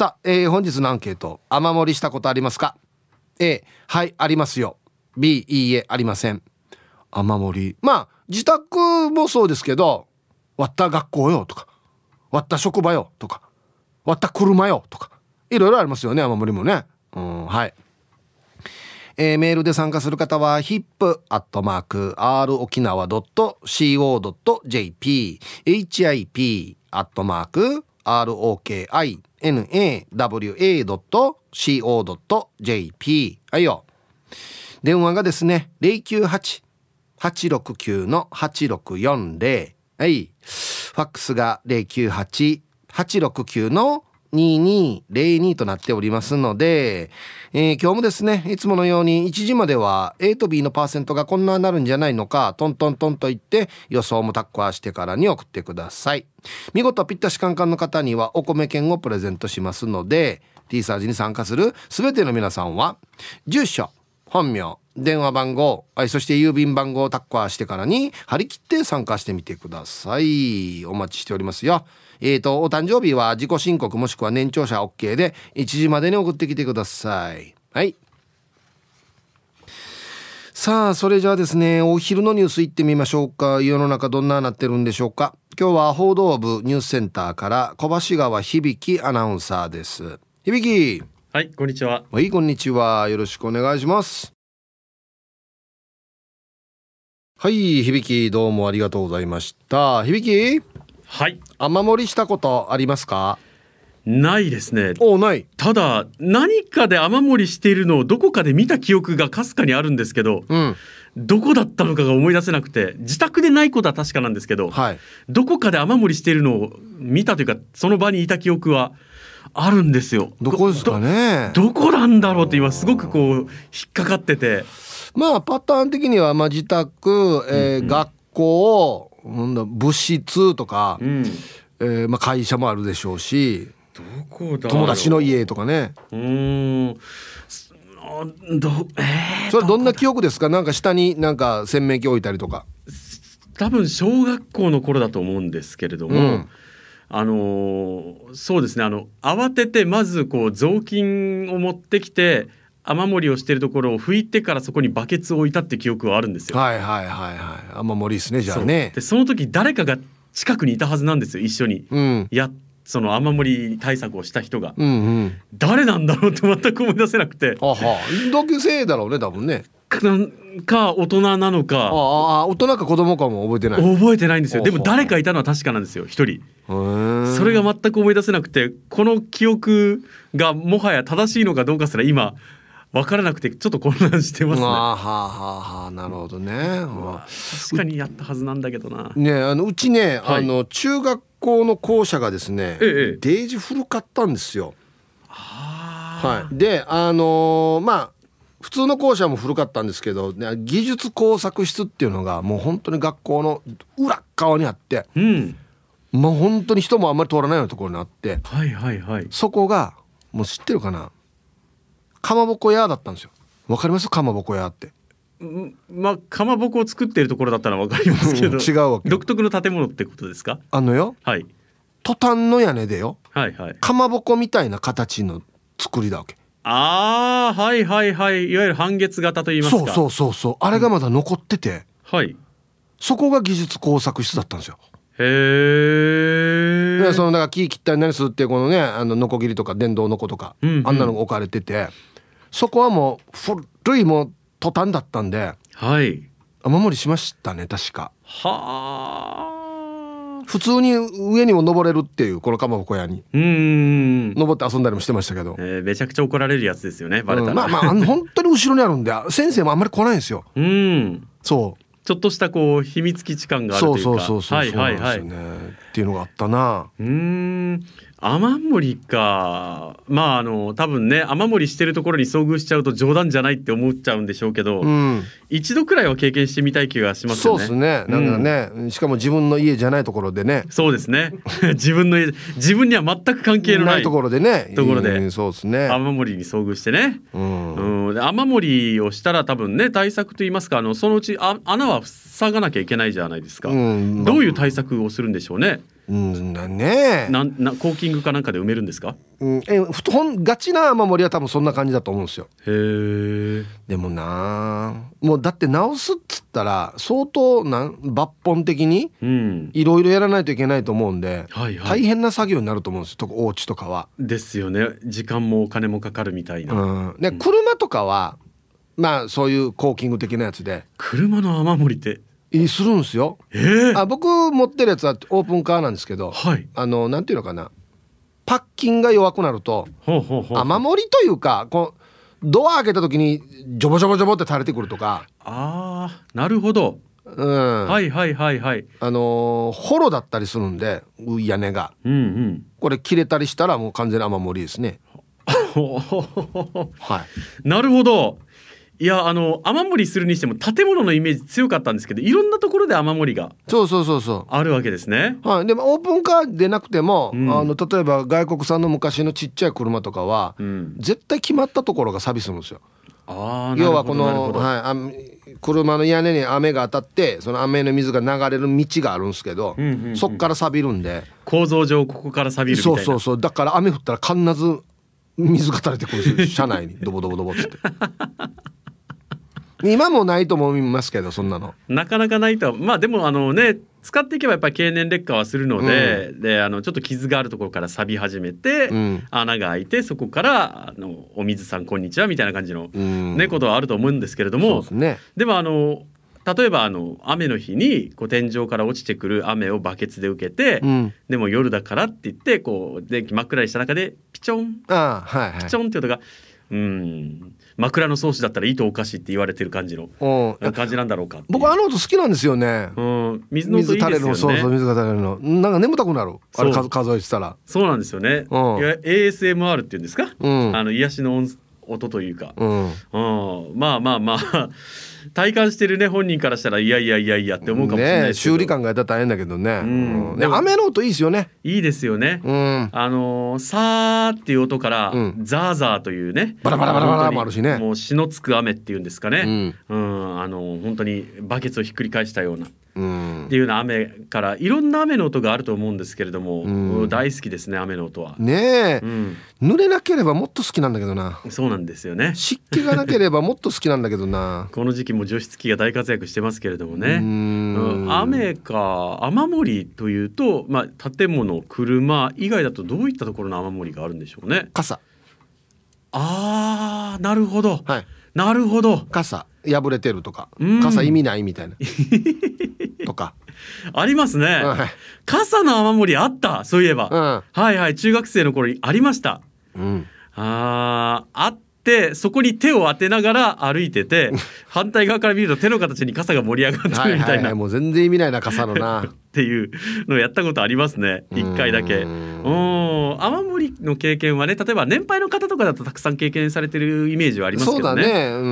さあ、えー、本日のアンケート雨漏りしたことありますか？A はいありますよ。B いいえありません。雨漏り。まあ自宅もそうですけど割った学校よとか割った職場よとか割った車よとかいろいろありますよね雨漏りもね。うんはい。えー、メールで参加する方は hip.r 沖 nawa.co.jp はいよ。電話がですね098-869-8640はい。ファックスが098-869-8640 2202となっておりますので、えー、今日もですねいつものように1時までは A と B のパーセントがこんななるんじゃないのかトントントンと言って予想もタッコアしてからに送ってください。見事ぴったしカンカンの方にはお米券をプレゼントしますので T サージに参加する全ての皆さんは住所本名電話番号そして郵便番号をタッコアしてからに張り切って参加してみてください。お待ちしておりますよ。えーと、お誕生日は自己申告もしくは年長者 OK で1時までに送ってきてください。はい。さあそれじゃあですねお昼のニュースいってみましょうか。世の中どんななってるんでしょうか。今日は報道部ニュースセンターから小橋川響アナウンサーです。響。はいこんにちは。はいこんにちは。よろしくお願いします。はい響。どうもありがとうございました。響はい。雨漏りしたことありますか？ないですね。おない。ただ何かで雨漏りしているのをどこかで見た記憶がかすかにあるんですけど、うん、どこだったのかが思い出せなくて自宅でないことは確かなんですけど、はい、どこかで雨漏りしているのを見たというかその場にいた記憶はあるんですよ。どこですかね？どこなんだろうって今すごくこう引っかかってて。まあパターン的にはまあ自宅、えー、うんうん、学校物質とか、うん、えー、まあ、会社もあるでしょうし友達の家とかね。うん。どえー、それどんな記憶ですか？なんか下になんか洗面器置いたりとか。多分小学校の頃だと思うんですけれども、うん、あのそうですね。あの慌ててまずこう雑巾を持ってきて雨漏りをしているところを拭いてからそこにバケツを置いたって記憶はあるんですよ。はいはいはいはい。雨漏りですねじゃあね。でその時誰かが近くにいたはずなんですよ一緒に。うん、やその雨漏り対策をした人が、うんうん、誰なんだろうって全く思い出せなくて。あは同級生だろうね多分ね。か大人なのかああ大人か子供かも覚えてない覚えてないんですよでも誰かいたのは確かなんですよ一人それが全く思い出せなくてこの記憶がもはや正しいのかどうかすら今分からなくてちょっと混乱してますね。はあはあはあなるほどね。確かにやったはずなんだけどな。ねあのうちね、はい、あの中学校の校舎がですね、ええ、デージ古かったんですよ。はい。であのー、まあ普通の校舎も古かったんですけど、ね、技術工作室っていうのがもう本当に学校の裏側にあって、うん、もう本当に人もあんまり通らないようなところにあって、はいはいはい、そこがもう知ってるかな？かまぼこ屋だったんですよ。わかります？かまぼこ屋って。まあかまぼこを作っているところだったらわかりますけど、違うわけ独特の建物ってことですか？あのよ。はい。トタンの屋根でよ。はいはい。かまぼこみたいな形の作りだわけ。ああはいはいはい。いわゆる半月型と言いますか。そうそうそうそう。あれがまだ残ってて、うん、はい。そこが技術工作室だったんですよ。へえそのだから木切ったり何するってこのねあのノコギリとか電動ノコとか、うんうん、あんなのが置かれててそこはもう古いもうトタンだったんではい。雨漏りしましたね確か。はあ。普通に上にも登れるっていうこのかまぼこ屋に。うん。登って遊んだりもしてましたけど、えー、めちゃくちゃ怒られるやつですよねバレたら、うん、まあまあ本当に後ろにあるんで先生もあんまり来ないんですよ。うん。そう。ちょっとしたこう秘密基地感があるというか。そうそうそうそうはいはいはい、っていうのがあったな。うん雨漏りかまああの多分ね雨漏りしてるところに遭遇しちゃうと冗談じゃないって思っちゃうんでしょうけど、うん、一度くらいは経験してみたい気がしますよね。そうですね。なんかね、うん、しかも自分の家じゃないところでね。そうですね。自分の家自分には全く関係のないところでね。ところで、うん、そうですね。雨漏りに遭遇してね。うん。うん、雨漏りをしたら多分ね対策といいますかあのそのうちあ穴は塞がなきゃいけないじゃないですか。うん、どういう対策をするんでしょうね。うんね。えなんなコーキングかなんかで埋めるんですか？うん、え布団ガチな雨漏りは多分そんな感じだと思うんですよ。へえでもなあもうだって直すっつったら相当なん抜本的にうん。いろいろやらないといけないと思うんで、はいはい。大変な作業になると思うんですよとお家とかは。ですよね。時間もお金もかかるみたいな、うん、で車とかはまあそういうコーキング的なやつで。車の雨漏りっていいするんですよ。ええあ僕持ってるやつはオープンカーなんですけどはい。あのなんていうのかな。パッキンが弱くなると雨漏りというかこうドア開けた時にジョボジョボジョボって垂れてくるとか、ああなるほど、うん。はいはいはいはい。あのーホロだったりするんで屋根が。うんうん。これ切れたりしたらもう完全に雨漏りですね。はい。なるほどいやあの雨漏りするにしても建物のイメージ強かったんですけどいろんなところで雨漏りがそうそうそうそあるわけですね。う。はい。でもオープンカーでなくても、うん。あの例えば外国産の昔のちっちゃい車とかは、うん。絶対決まったところが錆びするんですよ。ああ要はこの、はい、あ車の屋根に雨が当たってその雨の水が流れる道があるんですけど、うんうんうんそっから錆びるんで。構造上ここから錆びるそうそうそう。だから雨降ったら必ず水が垂れてくるんですよ。車内に。ドボドボドボっつって今もないと思いますけどそんなの。なかなかないと。はまあでもあのね使っていけばやっぱり経年劣化はするので,、であのちょっと傷があるところから錆び始めて、うん。穴が開いてそこからあの「お水さんこんにちは」みたいな感じの、うん。ねことはあると思うんですけれどもね。でもあの例えばあの雨の日にこう天井から落ちてくる雨をバケツで受けて、うん。でも夜だからって言ってこう電気真っ暗にした中でピチョン。はいはい。ピチョンって音がうん枕草子だったら糸おかしいって言われてる感じのうん。感じなんだろうか僕あの音好きなんですよね。うん、水の音水垂れるいいですよね。のそうそう水が垂れるの。なんか眠たくなる。あれ数数えてたら。そうなんですよね。うん。ASMR っていうんですか？うん。あの癒しの音音というか、うん。うん、まあまあまあ体感してるね本人からしたらいやいやいやいやって思うかもしれないね修理感がやったら大変だけどね,、うん。うん。ね雨の音いいですよね。いいですよね。うん。あのーさーっていう音から、うん。ザーザーというねバラバラバラバラもあるしね。もう血のつく雨っていうんですかね、うん。あのー本当にバケツをひっくり返したようなうん。っていうような雨からいろんな雨の音があると思うんですけれども、うん。大好きですね雨の音は。ねえ、うん、濡れなければもっと好きなんだけどな。そうなんですよね。湿気がなければもっと好きなんだけどな。この時期も除湿機が大活躍してますけれどもうね。ん。うん。雨か雨漏りというと、まあ、建物車以外だとどういったところの雨漏りがあるんでしょうね。傘。あーなるほど、はい。なるほど。傘。破れてるとか。うん。傘意味ないみたいな。とか、ありますね、はい。傘の雨漏りあったそういえば、はいはい中学生の頃にありました。うん。あーあってそこに手を当てながら歩いてて 反対側から見ると手の形に傘が盛り上がってはいるみたな。はいいはいもう全然意味ないな傘のなっていうのをやったことありますね。一回だけ。ううん。ん。雨漏りの経験はね例えば年配の方とかだとたくさん経験されてるイメージはありますけそうどね。だね、うん。う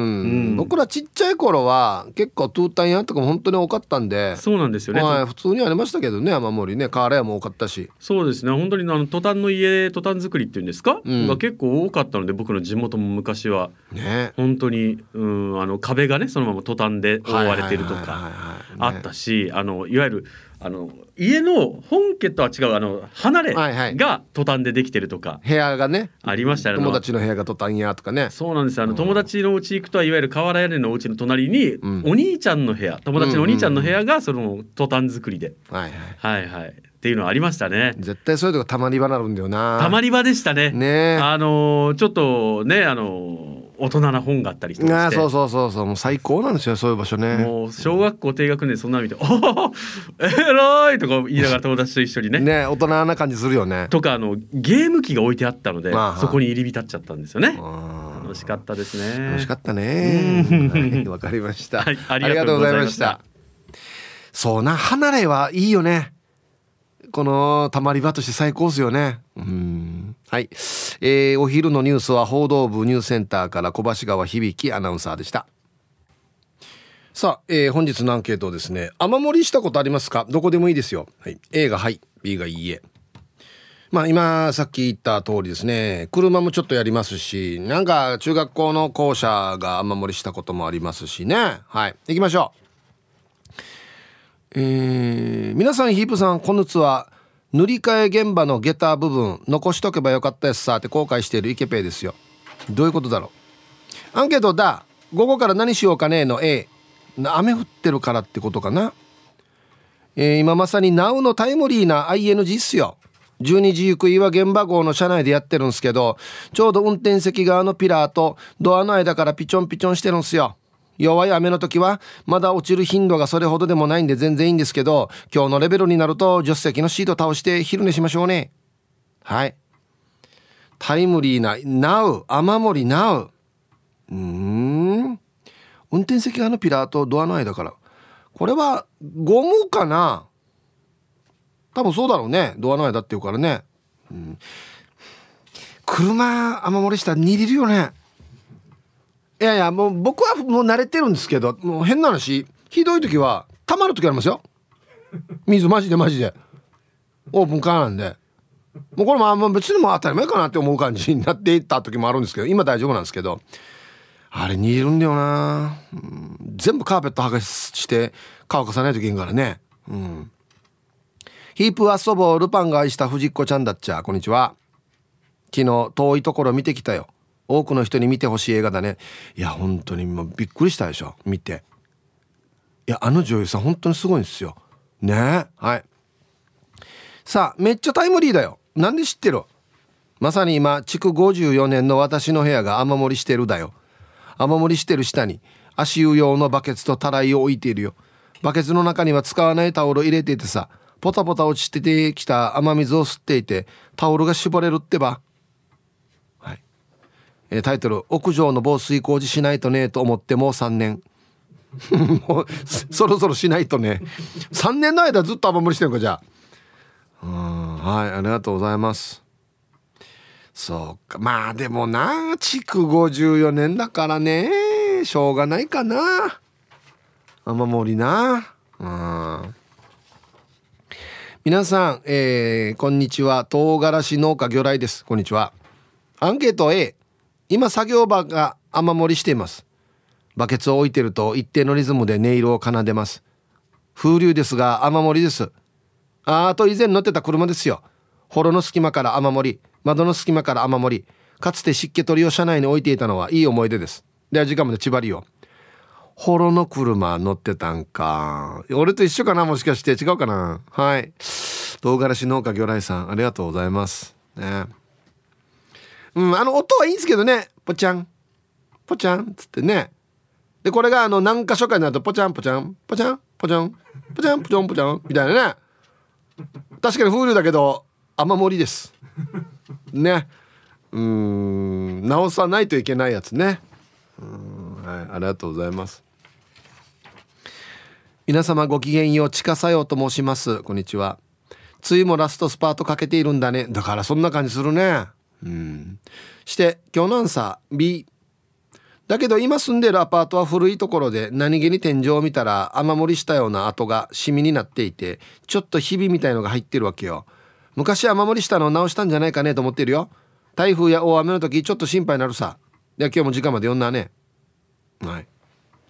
ん。僕らちっちゃい頃は結構トゥータン屋とかも本当に多かったんで。そうなんですよね、はい、普通にありましたけどね雨漏りね。瓦屋も多かったし。そうですね。本当にあのトタンの家トタン作りっていうんですか、うん。が結構多かったので僕の地元も昔は。ね。本当にうんあの壁がねそのままトタンで覆われてるとかあったしあのいわゆるあの家の本家とは違うあの離れはいはい。がトタンでできてるとか部屋がね。ありましたね。友達の部屋がトタン屋とかね。そうなんです。よあの友達の家行くとはいわゆる瓦屋根のお家の隣に、うん。お兄ちゃんの部屋友達のお兄ちゃんの部屋がそのトタン作りで、はいはい。はいはい。っていうのはありましたね。絶対そういうとこたまり場なるんだよな。たまり場でしたね。ね。あのーちょっとねあのー大人な本があったりとかして。あそうそうそうそう。もう最高なんですよそういう場所ね。もう小学校低学年でそんなの見て「おお偉い!」とか言いながら友達と一緒にね。ね大人な感じするよね。とかあのゲーム機が置いてあったのでまあそこに入り浸っちゃったんですよね。あ楽しかったですね。楽しかったね。うん。はいわかりました。はいありがとうございました。そうな離れはいいよね。このたまり場として最高ですよね。うんはい、えーお昼のニュースは報道部ニュースセンターから小橋川響アナウンサーでした。さあ、えー本日のアンケートですね雨漏りしたことありますか？どこでもいいですよ、はい、A がはい B がいいえ。まあ今さっき言った通りですね車もちょっとやりますしなんか中学校の校舎が雨漏りしたこともありますしね。はい。行きましょう。えー皆さんヒープさんこんにちは。塗り替え現場の下駄部分残しとけばよかったやつさって後悔しているイケペイですよ。どういうことだろう？アンケートだ。午後から何しようかねの A 雨降ってるからってことかな？えー、今まさに Now のタイムリーな ING っすよ。12時行くいは現場号の車内でやってるんすけどちょうど運転席側のピラーとドアの間からピチョンピチョンしてるんすよ。弱い雨の時はまだ落ちる頻度がそれほどでもないんで全然いいんですけど今日のレベルになると助手席のシート倒して昼寝しましょうね。はい。タイムリーな Now 雨漏り Now う。ん。運転席側のピラーとドアの間から。これはゴムかな？多分そうだろうね。ドアの間っていうからね、うん、車雨漏りしたら握るよね。いやいやもう僕はもう慣れてるんですけどもう変な話ひどい時はたまる時ありますよ。水マジでマジで。オープンカーなんで。もうこれもあんま別にも当たり前かなって思う感じになっていった時もあるんですけど今大丈夫なんですけど。あれ煮るんだよな、うん、全部カーペット剥がして乾かさないといけんからね。うん。ヒープ遊ぼうルパンが愛した藤子ちゃんだっちゃ。こんにちは。昨日遠いところ見てきたよ。多くの人に見てほしい映画だね。いや本当にもうびっくりしたでしょ。見て。いやあの女優さん本当にすごいんですよ。ね。はい。さあめっちゃタイムリーだよ。なんで知ってる？まさに今築54年の私の部屋が雨漏りしてるだよ。雨漏りしてる下に足湯用のバケツとたらいを置いているよ。バケツの中には使わないタオル入れていてさポタポタ落ちてきた雨水を吸っていてタオルが絞れるってば、えー、タイトル「屋上の防水工事しないとね」と思ってもう3年。もうそろそろしないとね。3年の間ずっと雨漏りしてるかじゃあ。うんはいありがとうございます。そうか。まあでもな築54年だからねしょうがないかな。雨漏りな。うん。皆さん、えー、こんにちは。唐辛子農家魚雷です。こんにちは。アンケート A 今作業場が雨漏りしています。バケツを置いてると一定のリズムで音色を奏でます。風流ですが雨漏りです。ああと以前乗ってた車ですよ。幌の隙間から雨漏り窓の隙間から雨漏りかつて湿気取りを車内に置いていたのはいい思い出です。では時間まで千葉りを。ホロの車乗ってたんか。俺と一緒かなもしかして。違うかな。はい。唐辛子農家魚雷さんありがとうございます。ね。うんあの音はいいんですけどね。ポチャン。ポチャン。っつってね。でこれがあの何箇所かになるとポチャンポチャン。ポチャン。ポチャン。ポチャンポチャンポチャン。みたいなね。確かに風流だけど雨漏りです。ね。うん。直さないといけないやつね。うんはい。ありがとうございます。皆様ごきげんよう近さようと申します。こんにちは。梅雨もラストスパートかけているんだね。だからそんな感じするね。うん。して今日のアンサー B だけど今住んでるアパートは古いところで何気に天井を見たら雨漏りしたような跡がシミになっていてちょっとひびみたいのが入ってるわけよ。昔雨漏りしたのを直したんじゃないかねと思ってるよ。台風や大雨の時ちょっと心配になるさ。で今日も時間まで読んだね。はい。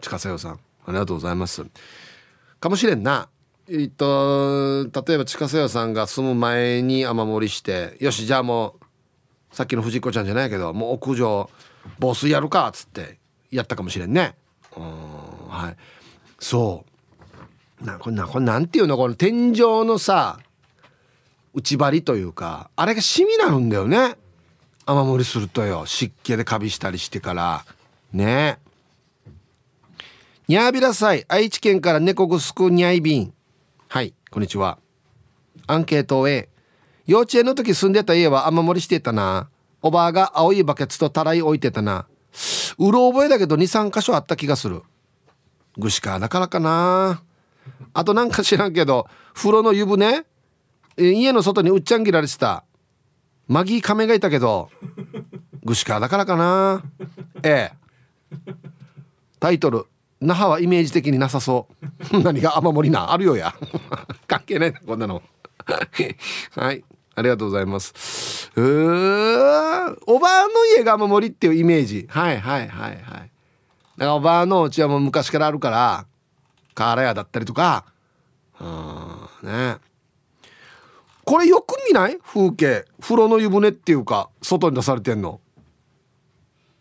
近さよさんありがとうございます。かもしれんな。えっと例えば近さよさんが住む前に雨漏りしてよしじゃあもうさっきの藤子ちゃんじゃないけどもう屋上防水やるかっつってやったかもしれんね。うんはい。そう。なこれなこれなんていうの？この天井のさ内張りというかあれがシミになるんだよね。雨漏りするとよ。湿気でカビしたりしてから。ね。にゃーびらさい。愛知県から猫ぐすくにゃいびん。はいこんにちは。アンケート A 幼稚園の時住んでた家は雨漏りしてたな。おばあが青いバケツとたらい置いてたな。うろ覚えだけど23箇所あった気がする。ぐしかだからかな。あとなんか知らんけど風呂の湯船家の外にうっちゃん切られてた。マギーカメがいたけどグシカだからかな。ええ。タイトル那覇はイメージ的になさそう。何が雨漏りなあるよや。関係ないこんなの。はい。ありがとうございます。うーおばあの家が雨漏りっていうイメージ。はいはいはいはい。だからおばあのうちはもう昔からあるから瓦屋だったりとか。うんね。これよく見ない？風景。風呂の湯船っていうか外に出されてんの。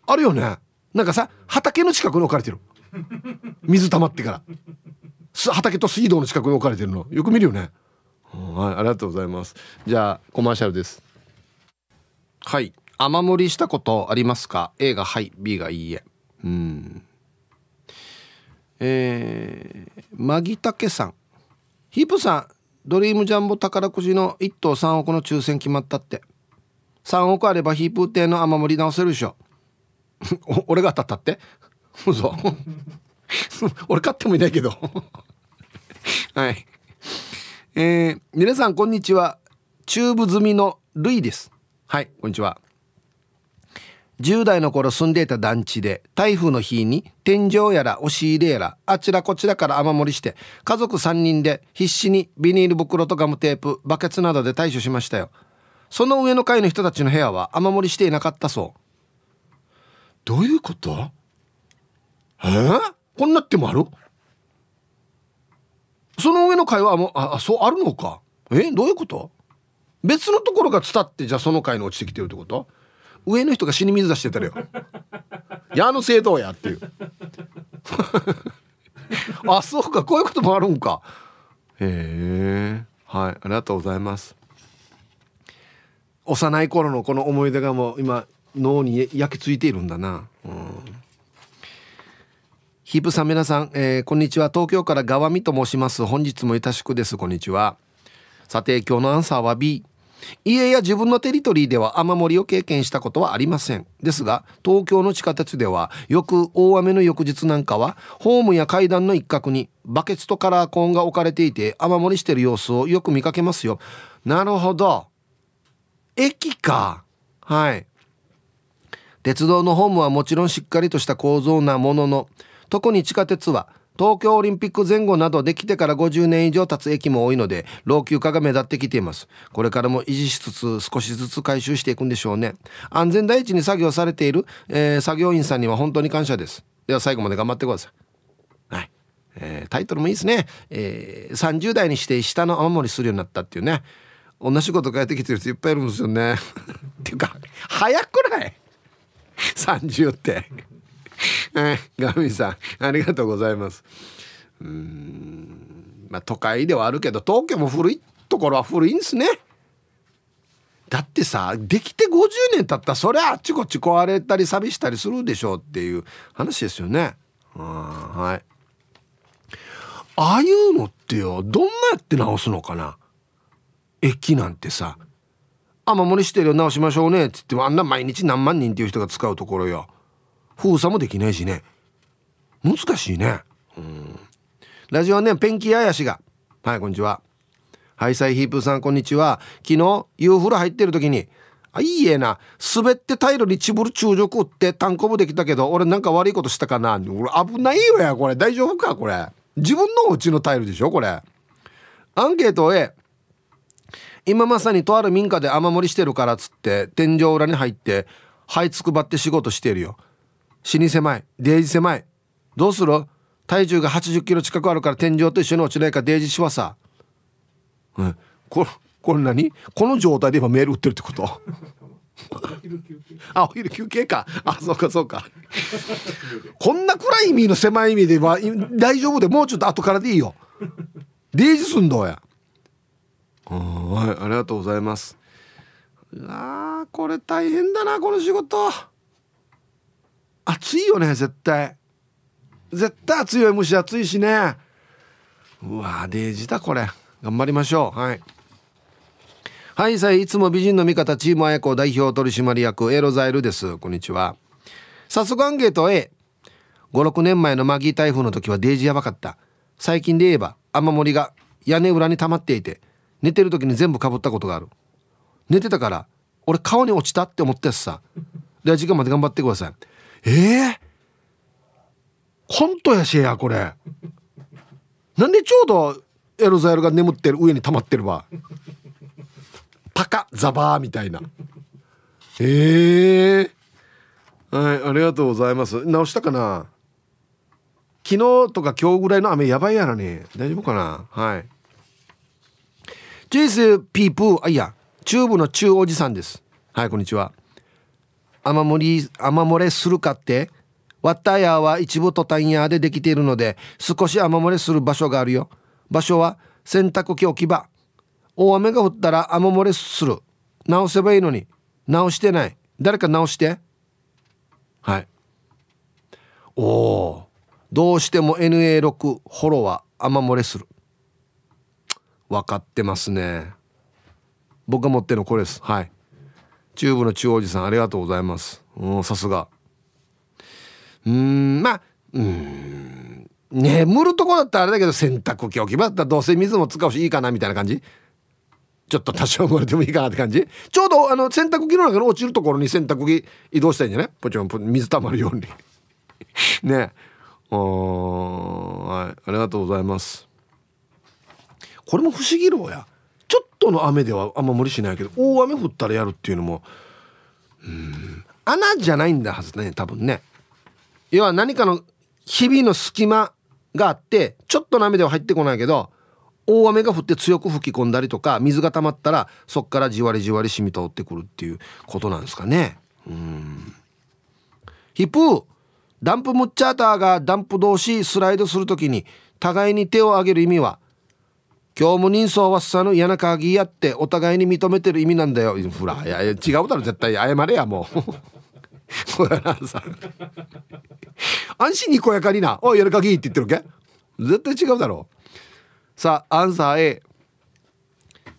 あるよね。なんかさ畑の近くに置かれてる。水溜まってから。畑と水道の近くに置かれてるの。よく見るよね。はいありがとうございます。じゃあコマーシャルです。はい雨漏りしたことありますか？A がはい B がいいえ。うん。えー、マギタケさん。ヒープさんドリームジャンボ宝くじの1等3億の抽選決まったって。3億あればヒープ亭の雨漏り直せるでしょ。俺が当たったって？嘘。俺買ってもいないけど。はい。えー、皆さんこんにちは。チューブ済みのルイです。はいこんにちは。10代の頃住んでいた団地で台風の日に天井やら押し入れやらあちらこちらから雨漏りして家族3人で必死にビニール袋とガムテープバケツなどで対処しましたよ。その上の階の人たちの部屋は雨漏りしていなかったそう。どういうこと？えー、こんなってもある？その上の階はもうあそうあるのか？えどういうこと？別のところが伝ってじゃあその階に落ちてきてるってこと？上の人が死に水出してたらよ。矢の正当やっていう。あそうか。こういうこともあるんか。へえ。はい。ありがとうございます。幼い頃のこの思い出がもう今脳に焼き付いているんだな。うん。ヒープさん皆さん、えー、こんにちは。東京から川見と申します。本日もいたしくです。こんにちは。さて今日のアンサーは B 家や自分のテリトリーでは雨漏りを経験したことはありません。ですが東京の地下鉄ではよく大雨の翌日なんかはホームや階段の一角にバケツとカラーコーンが置かれていて雨漏りしてる様子をよく見かけますよ。なるほど。駅か。はい。鉄道のホームはもちろんしっかりとした構造なものの特に地下鉄は東京オリンピック前後などできてから50年以上経つ駅も多いので老朽化が目立ってきています。これからも維持しつつ少しずつ回収していくんでしょうね。安全第一に作業されている、えー、作業員さんには本当に感謝です。では最後まで頑張ってください。はい、えー、タイトルもいいですね、えー、30代にして下の雨漏りするようになったっていうね。同じこと書いてきてる人いっぱいいるんですよね。っていうか早くない？30って。はい、ガミさん、ありがとうございます。うん、まあ都会ではあるけど、東京も古いところは古いんですね。だってさ、できて50年経ったら、そりゃあっちこっち壊れたり錆びしたりするでしょうっていう話ですよね。はい。ああいうのってよ、どんなやって直すのかな？駅なんてさ、雨漏りしてるよ直しましょうねっつってもあんな毎日何万人っていう人が使うところよ封鎖もできないしね。難しいね。うん。ラジオネームペンキあやしが。はいこんにちは。ハイサイヒープさんこんにちは。昨日夕風呂入ってる時にあいいえな。滑ってタイルにチブル中辱って単コブできたけど俺なんか悪いことしたかな。俺危ないよやこれ。大丈夫かこれ。自分のお家のタイルでしょこれ。アンケート A 今まさにとある民家で雨漏りしてるからっつって天井裏に入って這いつくばって仕事してるよ。死に狭いデージ狭いどうする？体重が80キロ近くあるから天井と一緒に落ちないかデージしはさ、うん、これこれ何？この状態で今メール売ってるってこと？あお昼休憩か。あそうかそうか。こんな暗い意味の狭い意味では大丈夫でもうちょっと後からでいいよ。デージすんどうや。はいありがとうございます。あーこれ大変だなこの仕事暑いよね絶対。絶対暑いよ蒸し暑いしね。うわデージだこれ。頑張りましょう。はい。はいさいいつも美人の味方チームあやこ代表取締役エロザイルです。こんにちは。早速アンケート A56 年前のマギー台風の時はデージやばかった。最近で言えば雨漏りが屋根裏に溜まっていて寝てる時に全部かぶったことがある。寝てたから俺川に落ちたって思ったやつさ。では時間まで頑張ってください。ええー、コントやしやこれ。なんでちょうどエロザイルが眠ってる上に溜まってるわ。パカザバーみたいな。ええー、はいありがとうございます。直したかな？昨日とか今日ぐらいの雨やばいやらね。大丈夫かな？はい。チーズピープーあいやチューブの中おじさんです。はいこんにちは。雨漏り雨漏れするかってワッターヤーは一部トタンヤーでできているので少し雨漏れする場所があるよ。場所は洗濯機置き場。大雨が降ったら雨漏れする。直せばいいのに。直してない。誰か直して。はい。おおどうしても NA6 ホロは雨漏れする。分かってますね。僕が持ってるのこれです。はい。チューブの中央寺さんありがとうございます。うんさすが。うんまあうん眠るとこだったらあれだけど洗濯機置き場だったらどうせ水も使うしいいかなみたいな感じ？ちょっと多少漏れてもいいかなって感じ？ちょうどあの洗濯機の中に落ちるところに洗濯機移動したいんじゃない？ポチョン水たまるように。ね。はいありがとうございます。これも不思議ろうや。との雨ではあんま無理しないけど大雨降ったらやるっていうのもうん穴じゃないんだはずね多分ね。要は何かの日々の隙間があってちょっとの雨では入ってこないけど大雨が降って強く吹き込んだりとか水が溜まったらそっからじわりじわり染み通ってくるっていうことなんですかね。うん。ヒップダンプムッチャーターがダンプ同士スライドするときに互いに手を挙げる意味は今日も人相はっさの嫌な鍵やってお互いに認めてる意味なんだよ。ほらいや違うだろ絶対謝れやもう。これなさ安心にこやかにな「おいやる鍵」って言ってるけ？絶対違うだろ。うさあアンサー A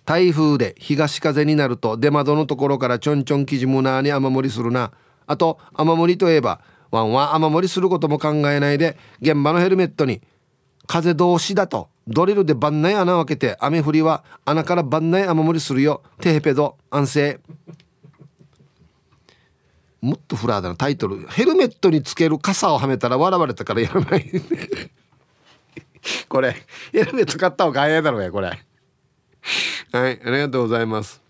台風で東風になると出窓のところからちょんちょん生地むなに雨漏りするな。あと雨漏りといえばワンは雨漏りすることも考えないで現場のヘルメットに風通しだと。ドリルで番内穴を開けて雨降りは穴から番内雨漏りするよ。テヘペド安静。もっとフラーだな。タイトル。ヘルメットにつける傘をはめたら笑われたからやらない。これヘルメット買った方が早いだろうやこれ。はいありがとうございます。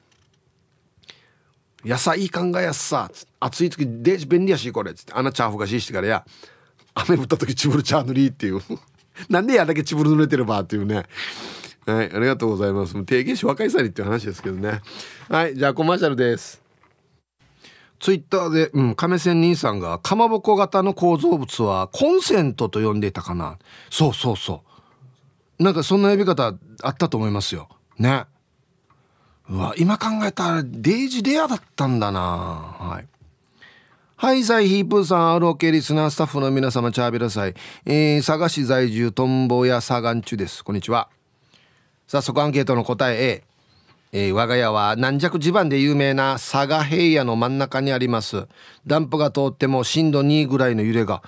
野菜いい考えやすさ。暑い時デージ便利やしこれ。つって穴チャーフがししてからや雨降った時チブルチャー塗りっていう。なんでやだけチブル濡れてるばっていうねはいありがとうございます提言し若いさりっていう話ですけどねはいじゃあコマーシャルですツイッターで、うん、亀仙人さんが、かまぼこ型の構造物はコンセントと呼んでいたかな。そうそうそう。なんかそんな呼び方あったと思いますよ。ね。うわ、今考えたらデイジレアだったんだな。はい。はい、サイヒープーさん、ROK リスナースタッフの皆様、チャービラサイ。えー、佐賀市在住、トンボやサガンチュです。こんにちは。早速アンケートの答え A。えー、我が家は軟弱地盤で有名な佐賀平野の真ん中にありますダンプが通っても震度2ぐらいの揺れが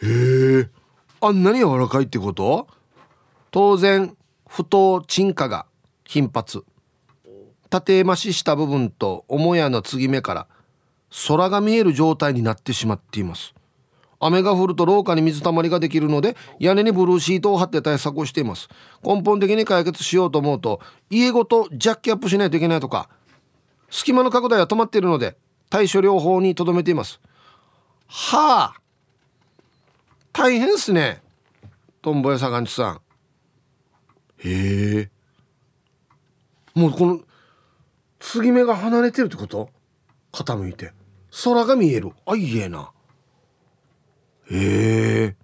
へえあんなに柔らかいってこと？当然不当沈下が頻発縦増しした部分と母屋の継ぎ目から空が見える状態になってしまっています。雨が降ると廊下に水たまりができるので屋根にブルーシートを貼って対策をしています。根本的に解決しようと思うと家ごとジャッキアップしないといけないとか隙間の拡大は止まっているので対処療法にとどめています。はあ大変っすねトンボ屋坂んちさん。へえ。もうこの継ぎ目が離れてるってこと？傾いて。空が見える。あいえな。へえ。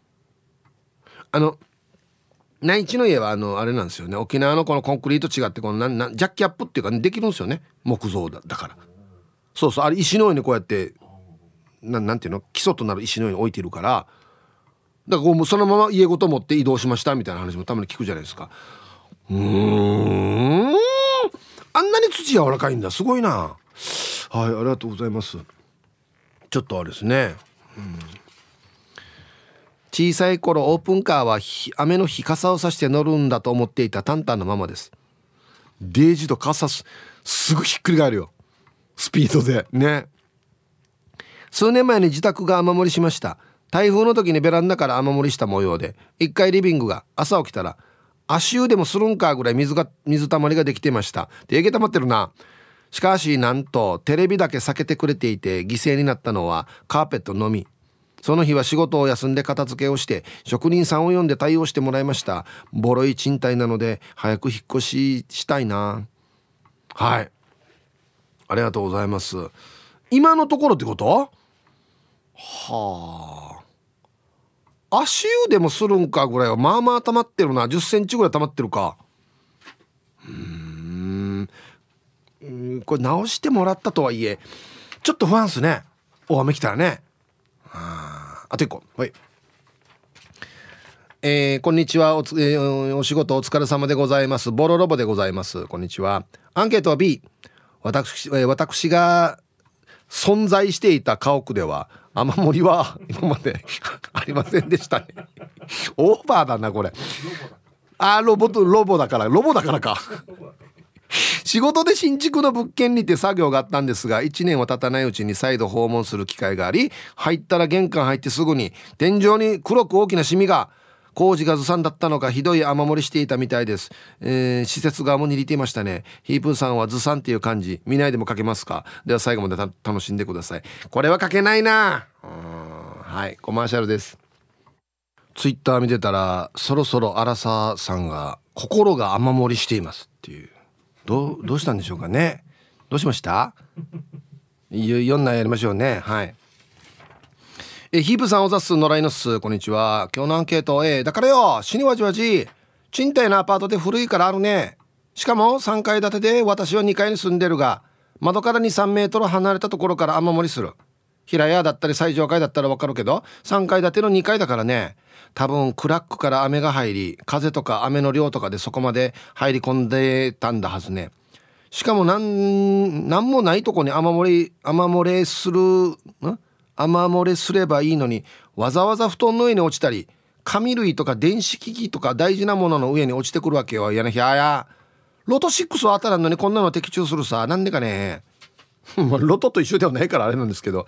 あの内地の家はあのあれなんですよね。沖縄のこのコンクリート違ってこのなんなんジャッキアップっていうか、ね、できるんですよね。木造だだから。そうそう。あれ石の上にこうやってななんていうの？基礎となる石の上に置いてるから。だからこうそのまま家ごと持って移動しましたみたいな話もたまに聞くじゃないですか。うん。あんなに土柔らかいんだ。すごいな。はいありがとうございます。ちょっとあれですね。うん。小さい頃オープンカーは雨の日傘をさして乗るんだと思っていたタンタンのままです。デージと傘すすぐひっくり返るよ。スピードで。ね。数年前に自宅が雨漏りしました。台風の時にベランダから雨漏りした模様で一回リビングが朝起きたら足湯でもするんかぐらい水が水たまりができてました。でえげたまってるな。しかしなんとテレビだけ避けてくれていて犠牲になったのはカーペットのみ。その日は仕事を休んで片付けをして職人さんを呼んで対応してもらいました。ボロい賃貸なので早く引っ越ししたいな。はい。ありがとうございます。今のところってこと？はあ。足湯でもするんかぐらいはまあまあ溜まってるな。1 0センチぐらい溜まってるかうんうんこれ直してもらったとはいえちょっと不安っすね。大雨来たらね。ああと一個。はい。えー、こんにちは。おつ、えー、お仕事お疲れ様でございます。ボロロボでございます。こんにちは。アンケートは B 私,、えー、私が存在していた家屋では雨漏りは 今まで ありませんでしたね。オーバーだなこれ。あロボとロボだから。ロボだからか。仕事で新築の物件にて作業があったんですが1年は経たないうちに再度訪問する機会があり入ったら玄関入ってすぐに天井に黒く大きなシミが工事がずさんだったのかひどい雨漏りしていたみたいです、えー、施設側も握っていましたね。ヒープーさんはずさんっていう漢字見ないでも書けますか？では最後まで楽しんでください。これは書けないな！はい。コマーシャルです。ツイッター見てたらそろそろ荒沢さんが心が雨漏りしていますっていう。どうどうしたんでしょうかね？どうしました？4内やりましょうね。はい。えヒープさんおざす野良犬っす。こんにちは。今日のアンケート。えだからよ。死にわじわじ。賃貸のアパートで古いからあるね。しかも3階建てで私は2階に住んでるが窓から23メートル離れたところから雨漏りする。平屋だったり最上階だったらわかるけど3階建ての2階だからね。多分クラックから雨が入り風とか雨の量とかでそこまで入り込んでたんだはずねしかもなん何もないとこに雨漏り雨漏れするん？雨漏れすればいいのにわざわざ布団の上に落ちたり紙類とか電子機器とか大事なものの上に落ちてくるわけよ。いやね、ひゃや。ロト6は当たらんのにこんなの的中するさ。なんでかね。ロトと一緒ではないからあれなんですけど。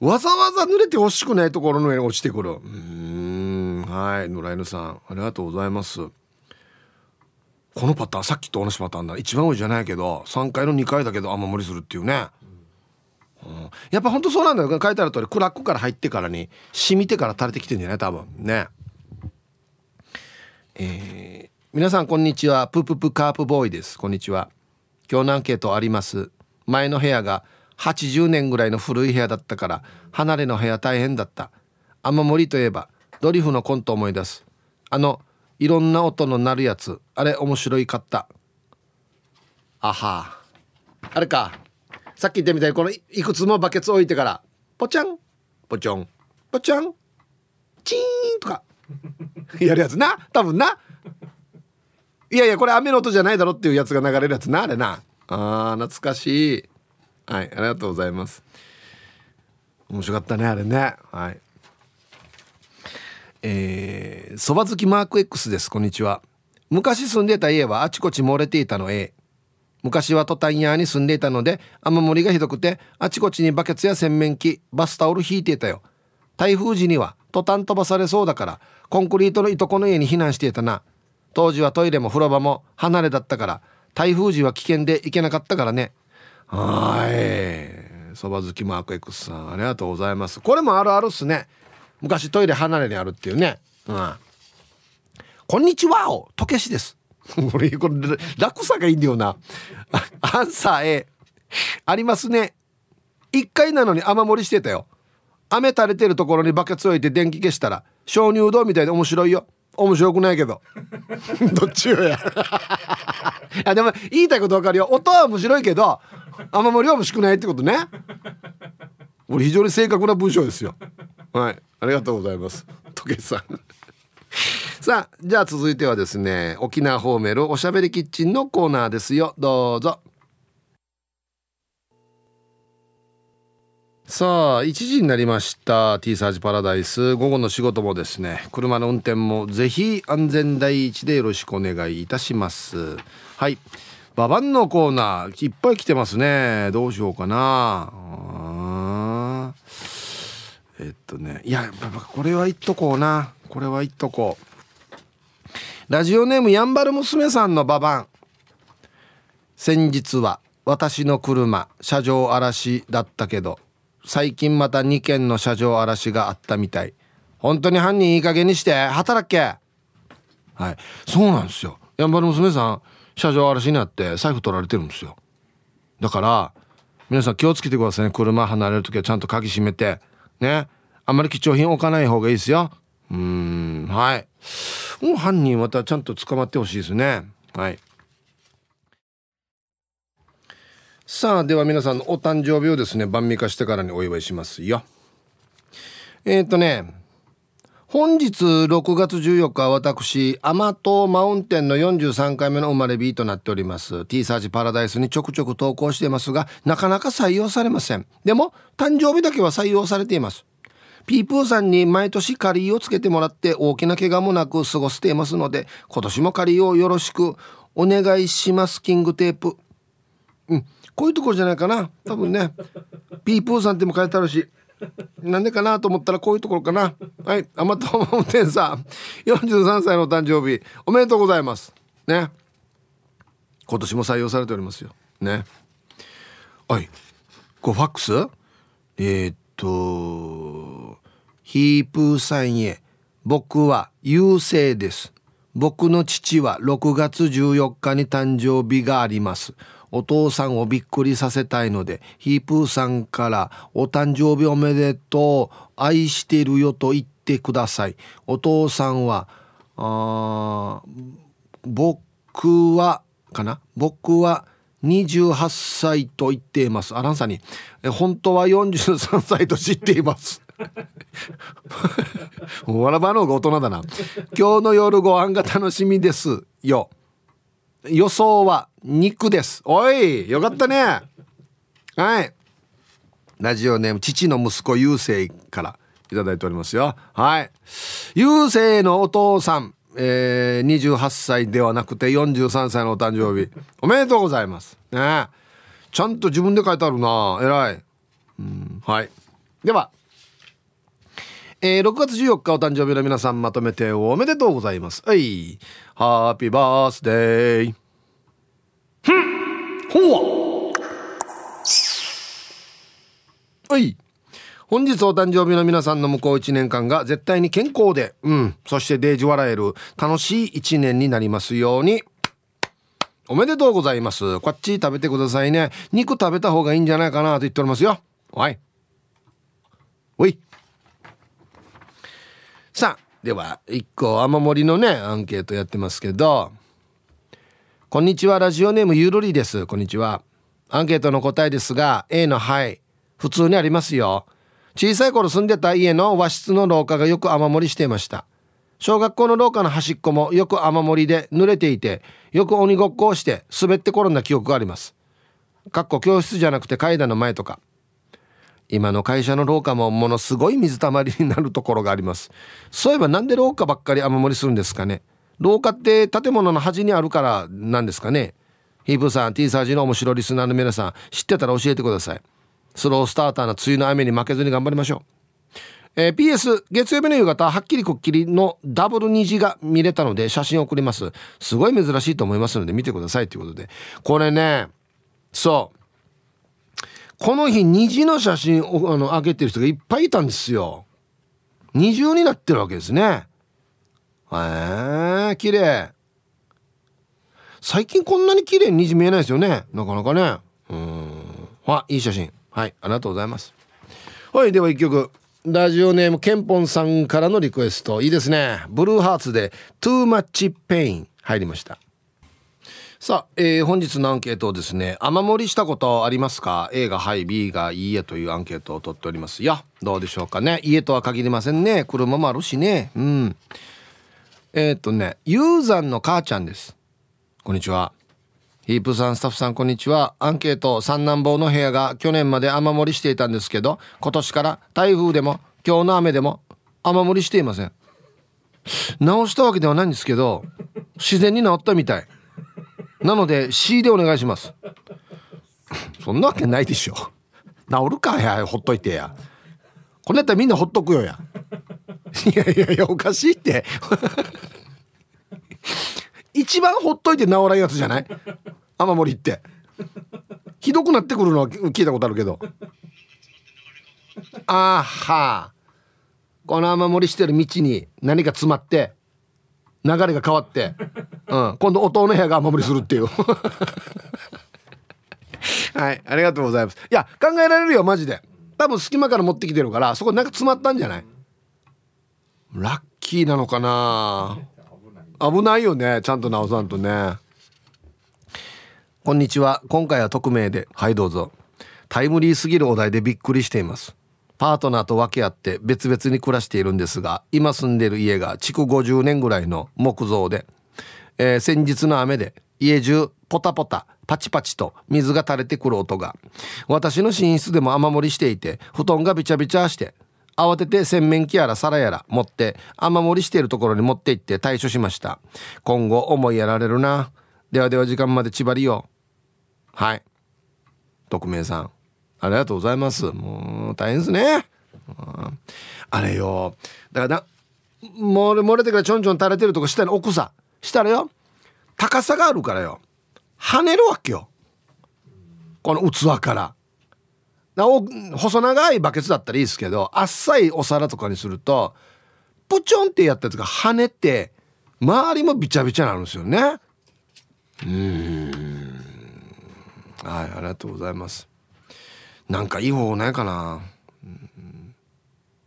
わざわざ濡れてほしくないところの上に落ちてくる。うん。はい。野良犬さん。ありがとうございます。このパターン、さっきと同じパターンだ。一番多いじゃないけど、3階の2階だけど雨漏りするっていうね。やっぱほんとそうなんだよ書いてある通りクラックから入ってからに染みてから垂れてきてんじゃない？多分ねえー、皆さんこんにちはプププカープボーイですこんにちは今日のアンケートあります前の部屋が80年ぐらいの古い部屋だったから離れの部屋大変だった。雨漏りといえばドリフのコント思い出す。あのいろんな音の鳴るやつ。あれ面白いかった。あは。あれか。さっき言ったみたいにこのいくつもバケツ置いてからポチャン。ポチョン。ポチャン。チーンとか。やるやつな。多分な。いやいやこれ雨の音じゃないだろっていうやつが流れるやつなあれな。あ懐かしい。はいありがとうございます。面白かったねあれね。はい。えー、そば好きマーク X ですこんにちは。昔住んでた家はあちこち漏れていたの A 昔はトタン屋に住んでいたので雨漏りがひどくてあちこちにバケツや洗面器バスタオル引いていたよ。台風時にはトタン飛ばされそうだからコンクリートのいとこの家に避難していたな。当時はトイレも風呂場も離れだったから台風時は危険で行けなかったからね。はい。そば好きマーク X さんありがとうございます。これもあるあるっすね。昔トイレ離れにあるっていうね。うん。こんにちはお。とけしです。俺 これ楽さがいいんだよな。アンサー A ありますね。1回なのに雨漏りしてたよ。雨垂れてるところにバケツ置いて電気消したら鍾乳洞みたいで面白いよ。面白くないけど。どっちよや。あでも言いたいことわかるよ。音は面白いけど雨漏りは欲しくないってことね。俺非常に正確な文章ですよ。はい。ありがとうございます。時計さん。さあじゃあ続いてはですね沖縄ホーメルおしゃべりキッチンのコーナーですよ。どうぞ。さあ1時になりました。T サージパラダイス。午後の仕事もですね車の運転もぜひ安全第一でよろしくお願いいたします。はい。ババンのコーナーいっぱい来てますね。どうしようかな。えっとね。いやこれは言っとこうな。これは言っとこう。ラジオネームやんばる娘さんのババン。先日は私の車車上荒らしだったけど最近また2件の車上荒らしがあったみたい。本当に犯人いい加減にして働け。はい。そうなんですよ。やんばる娘さん車上荒らしになって財布取られてるんですよ。だから皆さん気をつけてくださいね。車離れる時はちゃんと鍵閉めて。ね。あんまり貴重品置かない方がいいですよ。うん。はい。もう犯人またちゃんと捕まってほしいですね。はい。さあでは皆さんのお誕生日をですね晩味化してからにお祝いしますよ。えっ、ー、とね本日6月14日は私、アマトマウンテンの43回目の生まれ日となっております。T サージパラダイスにちょくちょく投稿していますが、なかなか採用されません。でも、誕生日だけは採用されています。ピープーさんに毎年カリーをつけてもらって大きな怪我もなく過ごしていますので、今年もカリーをよろしくお願いします、キングテープ。うん、こういうところじゃないかな。多分ね。ピープーさんっても書いてあるし。なんでかなと思ったらこういうところかな。はい。アマトマウンテンさん。43歳のお誕生日。おめでとうございます。ね。今年も採用されておりますよ。ね。はい。こうファックス？えー、っと、ヒープーさんへ。僕は優勢です。僕の父は6月14日に誕生日があります。お父さんをびっくりさせたいので、ヒープーさんからお誕生日おめでとう、愛してるよと言ってください。お父さんは、あ僕は、かな？僕は28歳と言っています。アランさんに。本当は43歳と知っています。わらばの方が大人だな。今日の夜ご飯が楽しみですよ。予想は肉です。おい、よかったね。はい。ラジオネーム、父の息子、ゆうせいからいただいておりますよ。はい。ゆうせいのお父さん、えー、28歳ではなくて43歳のお誕生日。おめでとうございます。ねちゃんと自分で書いてあるな。偉い。うん、はい。では、えー、6月14日お誕生日の皆さんまとめておめでとうございます。はい。ハッピーバースデー。ふんほわはい。本日お誕生日の皆さんの向こう1年間が絶対に健康で、うん、そしてデージ笑える楽しい1年になりますように。おめでとうございます。こっち食べてくださいね。肉食べた方がいいんじゃないかなと言っておりますよ。はい。おい。さあでは一個雨漏りのねアンケートやってますけどこんにちは。ラジオネームゆるりです。こんにちは。アンケートの答えですが A のはい。普通にありますよ。小さい頃住んでた家の和室の廊下がよく雨漏りしていました。小学校の廊下の端っこもよく雨漏りで濡れていてよく鬼ごっこをして滑って転んだ記憶があります。かっこ教室じゃなくて階段の前とか。今の会社の廊下もものすごい水たまりになるところがあります。そういえばなんで廊下ばっかり雨漏りするんですかね。廊下って建物の端にあるからなんですかね。ヒープさん T サージの面白リスナーの皆さん知ってたら教えてください。スロースターターな梅雨の雨に負けずに頑張りましょう。えー、PS 月曜日の夕方はっきりこっきりのダブル虹が見れたので写真を送ります。すごい珍しいと思いますので見てくださいということで。これねそう。この日虹の写真をあの上げてる人がいっぱいいたんですよ。二重になってるわけですね。へえ綺麗最近こんなに綺麗に虹見えないですよねなかなかねうんあいい写真はいありがとうございますはいでは一曲ラジオネームケンポンさんからのリクエストいいですねブルーハーツで Too Much Pain 入りましたさあ、えー、本日のアンケートをですね、雨漏りしたことありますか ?A がはい、B がいいえというアンケートを取っております。いや、どうでしょうかね。家とは限りませんね。車もあるしね。うん。えー、っとね、ユーザンの母ちゃんです。こんにちは。ヒープさん、スタッフさん、こんにちは。アンケート、三男坊の部屋が去年まで雨漏りしていたんですけど、今年から台風でも、今日の雨でも、雨漏りしていません。直したわけではないんですけど、自然に治ったみたい。なので C でお願いしますそんなわけないでしょ治るかやほっといてやこれやったらみんなほっとくよや いやいやいやおかしいって。一番ほっといて治らんやつじゃない？雨漏りって。ひどくなってくるのは聞いたことあるけど。あはこの雨漏りしてる道に何か詰まって流れが変わって、うん、今度音の部屋が雨漏りするっていう。はい。ありがとうございます。いや考えられるよマジで。多分隙間から持ってきてるからそこなんか詰まったんじゃない？ラッキーなのかな？危ないよねちゃんと直さんとね。こんにちは。今回は匿名で。はいどうぞ。タイムリーすぎるお題でびっくりしています。パートナーと分け合って別々に暮らしているんですが今住んでる家が築50年ぐらいの木造で、えー、先日の雨で家中ポタポタパチパチと水が垂れてくる音が。私の寝室でも雨漏りしていて布団がびちゃびちゃして慌てて洗面器やら皿やら持って雨漏りしているところに持って行って対処しました。今後思いやられるな。ではでは時間まで縛りよはい。匿名さん。ありがとうございます。もう大変ですね。あれよ。だから漏れ漏れてからちょんちょん垂れてるとこ下に置くさ。したらよ高さがあるからよ。跳ねるわけよ。この器から。な細長いバケツだったらいいですけどあっさいお皿とかにするとプチョンってやったやつが跳ねて周りもびちゃびちゃなるんですよね。うん。はいありがとうございます。なんかいい方法ないかな、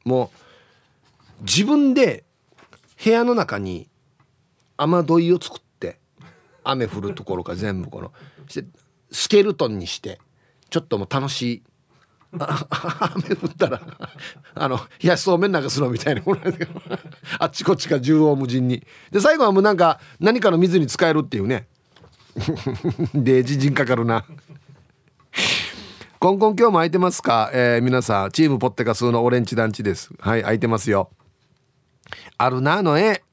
もう自分で部屋の中に雨どいを作って雨降るところから全部このスケルトンにしてちょっともう楽しい雨降ったらあの冷やしそうめんなんかするみたいなものあっちこっちが縦横無尽に。で最後はもうなんか何かの水に使えるっていうね。で自陣かかるな。コンコン今日も空いてますか、えー、皆さんチームポッテカスのオレンジ団地です。はい空いてますよ。あるなあの絵。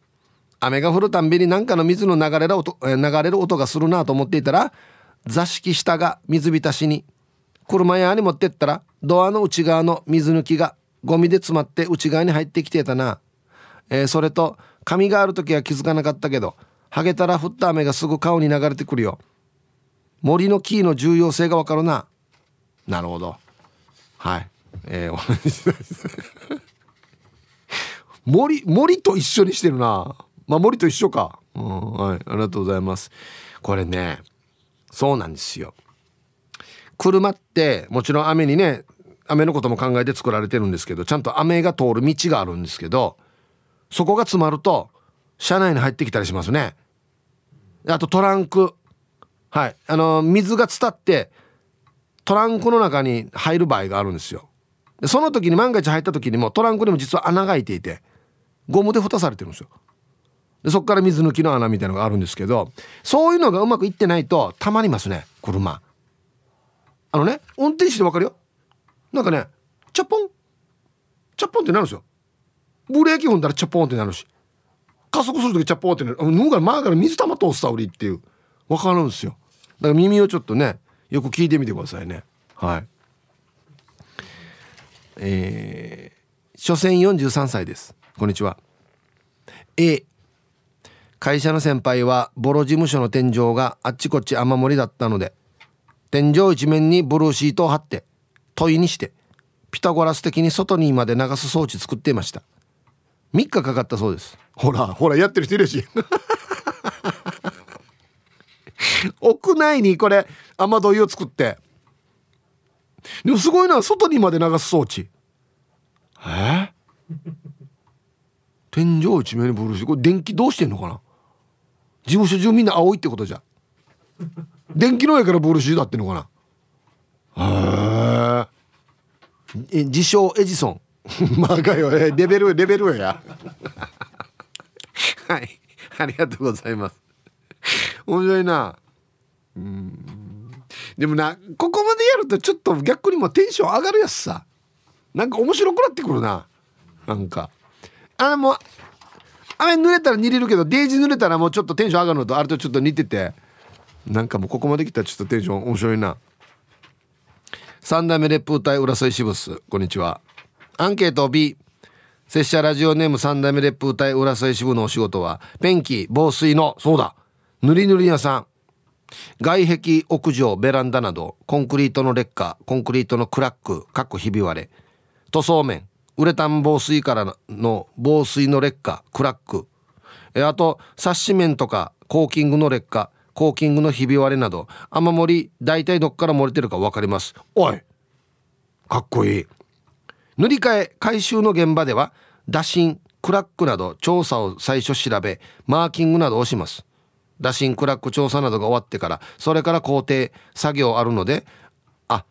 雨が降るたんびに何かの水の流れる音流れる音がするなと思っていたら座敷下が水浸しに車屋に持ってったらドアの内側の水抜きがゴミで詰まって内側に入ってきてたな、えー、それと髪がある時は気づかなかったけどハゲたら降った雨がすぐ顔に流れてくるよ。森の木の重要性がわかるな。なるほど。はい。えー、森森と一緒にしてるな。まあ森と一緒か、うん、はい。ありがとうございます。これねそうなんですよ。車ってもちろん雨にね雨のことも考えて作られてるんですけどちゃんと雨が通る道があるんですけどそこが詰まると車内に入ってきたりしますね。あとトランク。はい。あの水が伝ってトランクの中に入る場合があるんですよ。でその時に万が一入った時にもトランクにも実は穴が開いていてゴムで蓋されてるんですよ。でそこから水抜きの穴みたいのがあるんですけどそういうのがうまくいってないとたまりますね車。あのね運転手で分かるよ。なんかねチャポン。チャポンってなるんですよ。ブレーキ踏んだらチャポンってなるし。加速する時チャポンってなる。脱ぐから前から水玉通すた売りっていう。分かるんですよ。だから耳をちょっとねよく聞いてみてくださいね。はい。えー、所詮43歳です。こんにちは。A 会社の先輩はボロ事務所の天井があっちこっち雨漏りだったので天井一面にブルーシートを貼って問いにしてピタゴラス的に外にまで流す装置作っていました。3日かかったそうです。ほらほらやってる人いるし。屋内にこれ雨どいを作って。でもすごいのは外にまで流す装置。え？天井一面にブルーシート？これ電気どうしてんのかな？事務所中みんな青いってことじゃ電気の上からブルーシートってんのかな？へえ自称エジソン。まあかよ。レベルレベルや。はい。ありがとうございます。面白いな。うん。でもなここまでやるとちょっと逆にもテンション上がるやつさ。なんか面白くなってくるな。なんか。あもう雨濡れたら煮れるけどデージ濡れたらもうちょっとテンション上がるのとあれとちょっと似ててなんかもうここまで来たらちょっとテンション面白いな。三代目烈風隊浦添支部スこんにちは。アンケート B 拙者ラジオネーム三代目烈風隊浦添支部のお仕事はペンキ防水のそうだ塗り塗り屋さん。外壁屋上ベランダなどコンクリートの劣化コンクリートのクラックかっこひび割れ。塗装面。ウレタン防水からの防水の劣化クラック。あとサッシ面とかコーキングの劣化。コーキングのひび割れなど雨漏り大体どっから漏れてるか分かります。おいかっこいい。塗り替え回収の現場では打診クラックなど調査を最初調べマーキングなどをします。打診クラック調査などが終わってからそれから工程作業あるのであ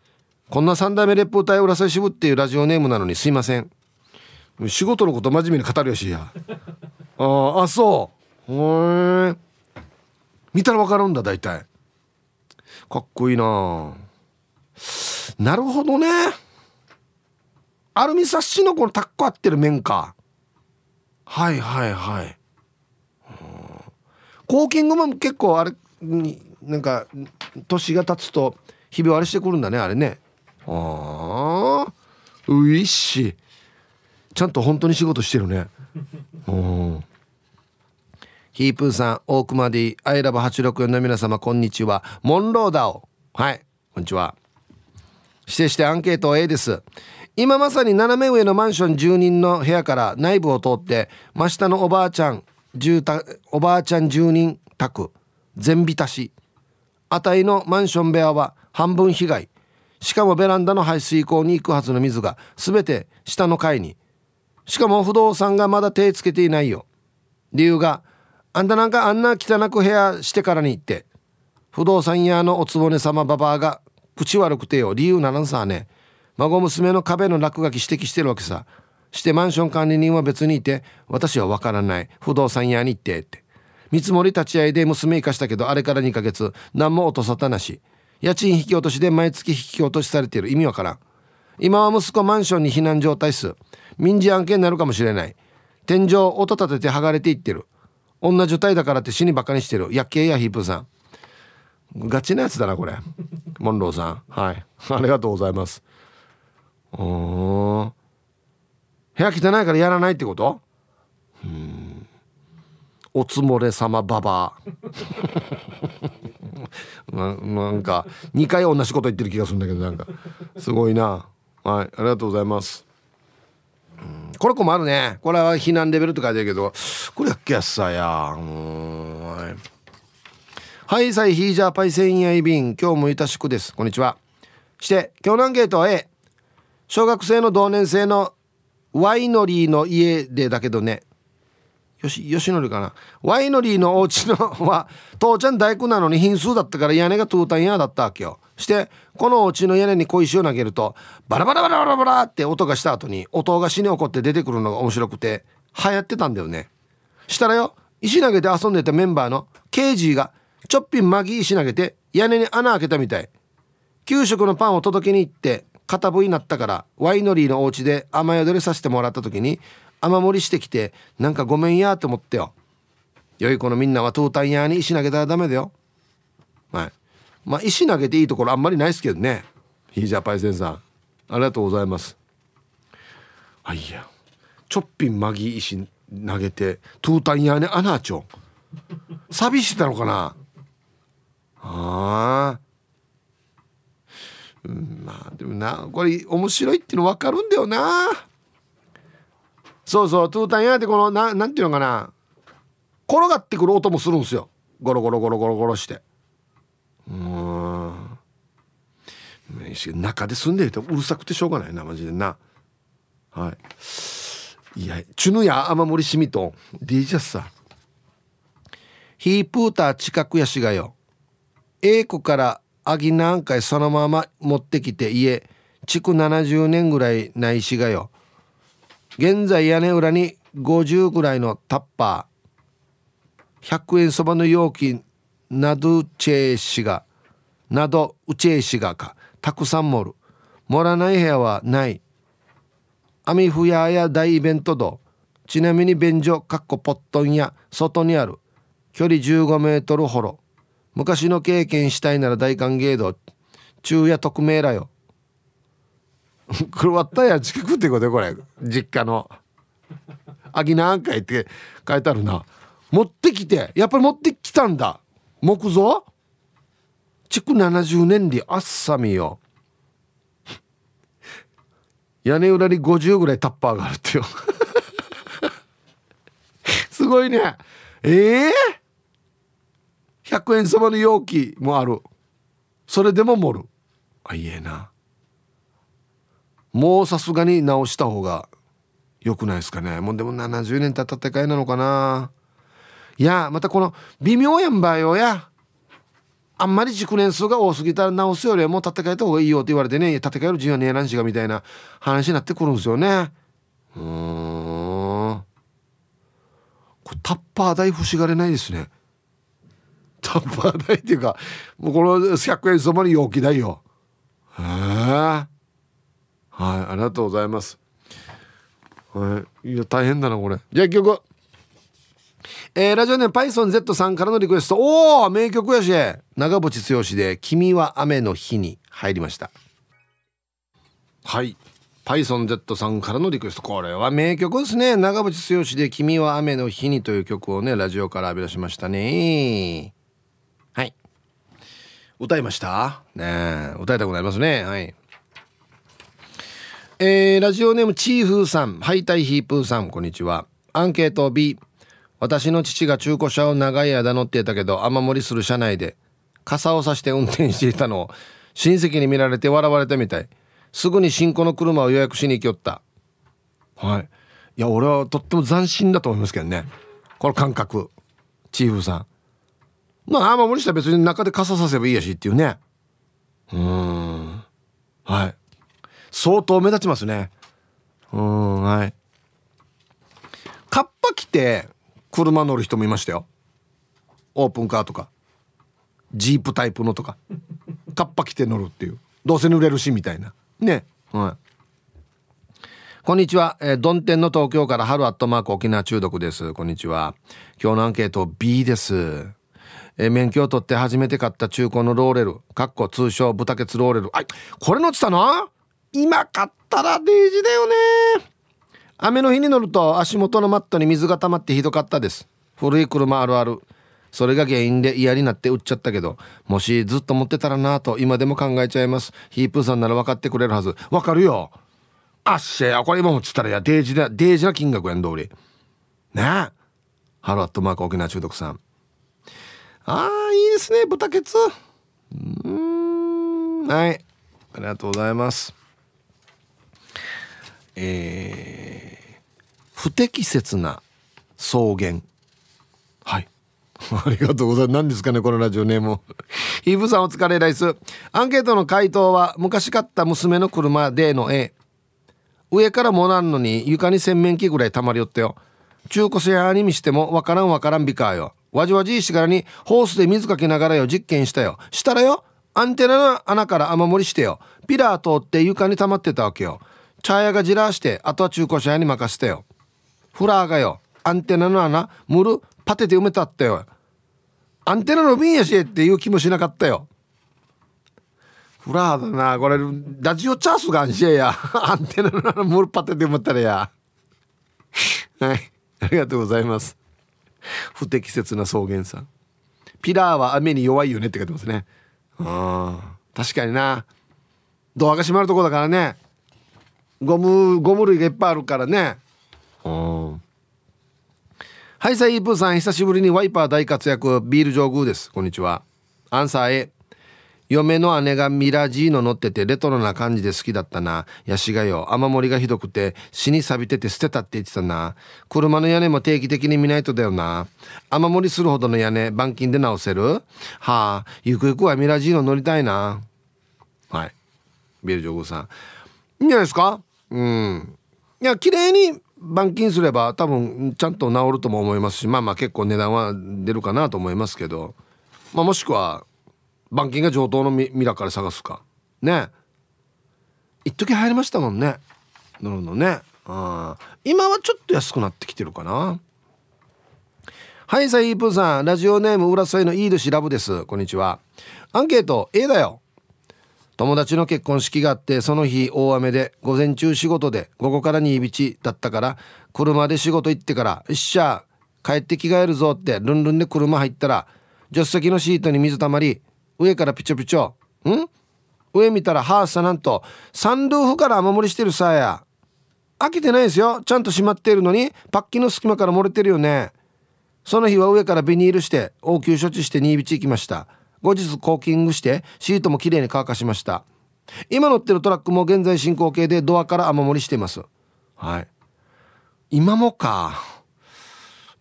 こんな三代目烈風隊浦添支部っていうラジオネームなのにすいません。仕事のこと真面目に語るよしや。ああそう。へえ見たら分かるんだ大体。かっこいいな。なるほどね。アルミサッシのこのタッコ合ってる面か。はいはいはい。コーキングも結構あれになんか年が経つとひび割れしてくるんだねあれね。ああういっし。ちゃんと本当に仕事してるね。うん。ヒープーさん大熊 D アイラブ864の皆様こんにちは。モンローダオ。はいこんにちは。指定してアンケート A です。今まさに斜め上のマンション住人の部屋から内部を通って真下のおばあちゃん住宅おばあちゃん住人宅全浸し。あたいのマンション部屋は半分被害。しかもベランダの排水溝に行くはずの水が全て下の階に。しかも不動産がまだ手をつけていないよ。理由があんたなんかあんな汚く部屋してからに行って不動産屋のおつぼね様ババアが口悪くてよ理由ならんさね。孫娘の壁の落書き指摘してるわけさ。してマンション管理人は別にいて私は分からない。不動産屋に行ってって。見積もり立ち会いで娘生かしたけどあれから2ヶ月何も音沙汰なし。家賃引き落としで毎月引き落としされている。意味わからん。今は息子マンションに避難状態っす。民事案件になるかもしれない。天井音立てて剥がれていってる。女状態だからって死にバカにしてる。やっけやヒープさん。ガチなやつだなこれ。モンローさん。はい。ありがとうございます。うん部屋汚いからやらないってこと？うん。おつもれ様ババア。ななんか2回同じこと言ってる気がするんだけどなんか。すごいな。はい。ありがとうございます。これ困るね。これは避難レベルって書いてるけど。これやっけやっさや。うん。はい。はいさいヒージャーパイセンヤイビン今日もいたしくです。こんにちは。して今日のアンケートは A 小学生の同年生のワイノリーの家でだけどね。よし、よしのりかな。ワイノリーのお家のは、父ちゃん大工なのに品数だったから屋根がトゥータン屋だったわけよ。して、このお家の屋根に小石を投げると、バラバラバラバラバラって音がした後に、音が死に起こって出てくるのが面白くて、流行ってたんだよね。したらよ、石投げて遊んでたメンバーのケイジーが、ちょっぴんマギー石投げて、屋根に穴開けたみたい。給食のパンを届けに行って、片部になったからワイノリーのお家で雨宿りさせてもらった時に雨漏りしてきてなんかごめんやって思ってよ。良い子のみんなはトータン屋に石投げたらダメだよ。はい。まあ石投げていいところあんまりないですけどね。ヒージャーパイセンさん。ありがとうございます。あいや。ちょっぴんマギ石投げてトータン屋に穴ちょ。寂してたのかな。ああうんまあでもなこれ面白いっていうの分かるんだよな。そうそうトゥータン屋ってこのななんていうのかな。転がってくる音もするんですよ。ゴロゴロゴロゴロゴロして。うん。中で住んでるとうるさくてしょうがないなマジでな。はい。いやチュヌや雨漏りしみと DJ さ。ヒープーター近くやしがよ。A 区からアギなんかそのまま持ってきて家。築70年ぐらいないしがよ。現在屋根裏に50ぐらいのタッパー100円そばの容器などチェーシがなどうちえしがかたくさん盛る。盛らない部屋はない。アミフヤや大イベント度ちなみに便所かっこポットンや外にある。距離15メートルほど。昔の経験したいなら大歓迎度。昼夜匿名らよ。これ割ったや近くってことこれ実家の秋何回って書いてあるな。持ってきて。やっぱり持ってきたんだ。木造？築70年であっさみよ。屋根裏に50ぐらいタッパーがあるってよ。すごいね。ええー？100円様の容器もある。それでも盛る。あいえな。もうさすがに直した方が良くないですかね。もうでも70年経ったってかいなのかな。いやまたこの微妙やんばよや。あんまり熟年数が多すぎたら直すよりはもう建て替えた方がいいよって言われてね。建て替える自由はねえなんしがみたいな話になってくるんですよね。うん。これタッパー代欲しがれないですね。タッパー代っていうかもうこの100円そばに容器代よ。へえ。はいありがとうございます。はいいや大変だなこれ。じゃあ曲。えー、ラジオネーム PythonZ さんからのリクエスト。おお名曲やし。長渕剛で「君は雨の日に」入りました。はい PythonZ さんからのリクエスト。これは名曲ですね。長渕剛で「君は雨の日に」という曲をねラジオから浴び出しましたね。はい。歌いました？ね歌いたくなりますね。はい。えー、ラジオネームチーフーさんハイタイヒープーさんこんにちは。アンケート B 私の父が中古車を長い間乗っていたけど雨漏りする車内で傘をさして運転していたのを親戚に見られて笑われたみたい。すぐに新古の車を予約しに行きよった。はい。いや俺はとっても斬新だと思いますけどね。この感覚。チーフーさん。まあ雨漏りしたら別に中で傘させばいいやしっていうね。うん。はい。相当目立ちますね。うんはい。カッパ着て車乗る人もいましたよ。オープンカーとか。ジープタイプのとか。カッパ着て乗るっていう。どうせ濡れるしみたいな。ね。はい。こんにちは、えー、ドンテンの東京から春アットマーク沖縄中毒です。こんにちは。今日のアンケート B です。えー、免許を取って初めて買った中古のローレル。かっこ通称豚ケツローレル。あこれ乗ってたの？今買ったらデイジだよね。雨の日に乗ると足元のマットに水が溜まってひどかったです。古い車あるある。それが原因で嫌になって売っちゃったけどもしずっと持ってたらなぁと今でも考えちゃいます。ヒープーさんなら分かってくれるはず。分かるよ。あっしゃこれ今持ったらやデージなデージな金額やん通り。ね。えハローアットマーク沖縄中毒さん。ああいいですね豚ケツ。うん。はい。ありがとうございます。えー、不適切な草原はい ありがとうございます。何ですかね、このラジオネーム。イブさんお疲れライス。アンケートの回答は、昔買った娘の車での A。上からもらんのに床に洗面器ぐらい溜まりよったよ。中古車屋に見してもわからんわからんびかよ。わじわじしがらにホースで水かけながらよ実験したよ。したらよ、アンテナの穴から雨漏りしてよ。ピラー通って床に溜まってたわけよ。茶屋がじらしてあとは中古車屋に任せてよ。フラーがよ。アンテナの穴ムルパテで埋めたったよ。アンテナの瓶やしっていう気もしなかったよ。フラーだなこれラジオチャースがんしえや。アンテナの穴ムルパテで埋めたらや。はい。ありがとうございます。不適切な草原さん。ピラーは雨に弱いよねって書いてますね。うん確かにな。ドアが閉まるとこだからね。ゴムゴム類がいっぱいあるからねうんはいさイープーさん久しぶりにワイパー大活躍ビール上宮ですこんにちはアンサー A 嫁の姉がミラジーノ乗っててレトロな感じで好きだったな。ヤシがよ、雨漏りがひどくて死に錆びてて捨てたって言ってたな。車の屋根も定期的に見ないとだよな。雨漏りするほどの屋根、板金で直せる？はあ、ゆくゆくはミラジーノ乗りたいな。はい。ビール上宮さん。いいんじゃないですか？うん。いや綺麗に板金すれば多分ちゃんと治るとも思いますしまあまあ結構値段は出るかなと思いますけど、まあ、もしくは板金が上等のミミラから探すか。ね。一時入りましたもんね。なるほどね。あ今はちょっと安くなってきてるかな。はいサイープーさん。ラジオネーム浦添のイードシラブです。こんにちは。アンケート A だよ。友達の結婚式があってその日大雨で午前中仕事で午後から新道だったから車で仕事行ってから「よっしゃ帰って着替えるぞ」ってルンルンで車入ったら助手席のシートに水たまり上からピチョピチョん？上見たらハーサなんとサンルーフから雨漏りしてるさや。開けてないですよ。ちゃんと閉まっているのにパッキンの隙間から漏れてるよね。その日は上からビニールして応急処置して新道行きました。後日コーキングしてシートもきれいに乾かしました。今乗ってるトラックも現在進行形でドアから雨漏りしています。はい。今もか。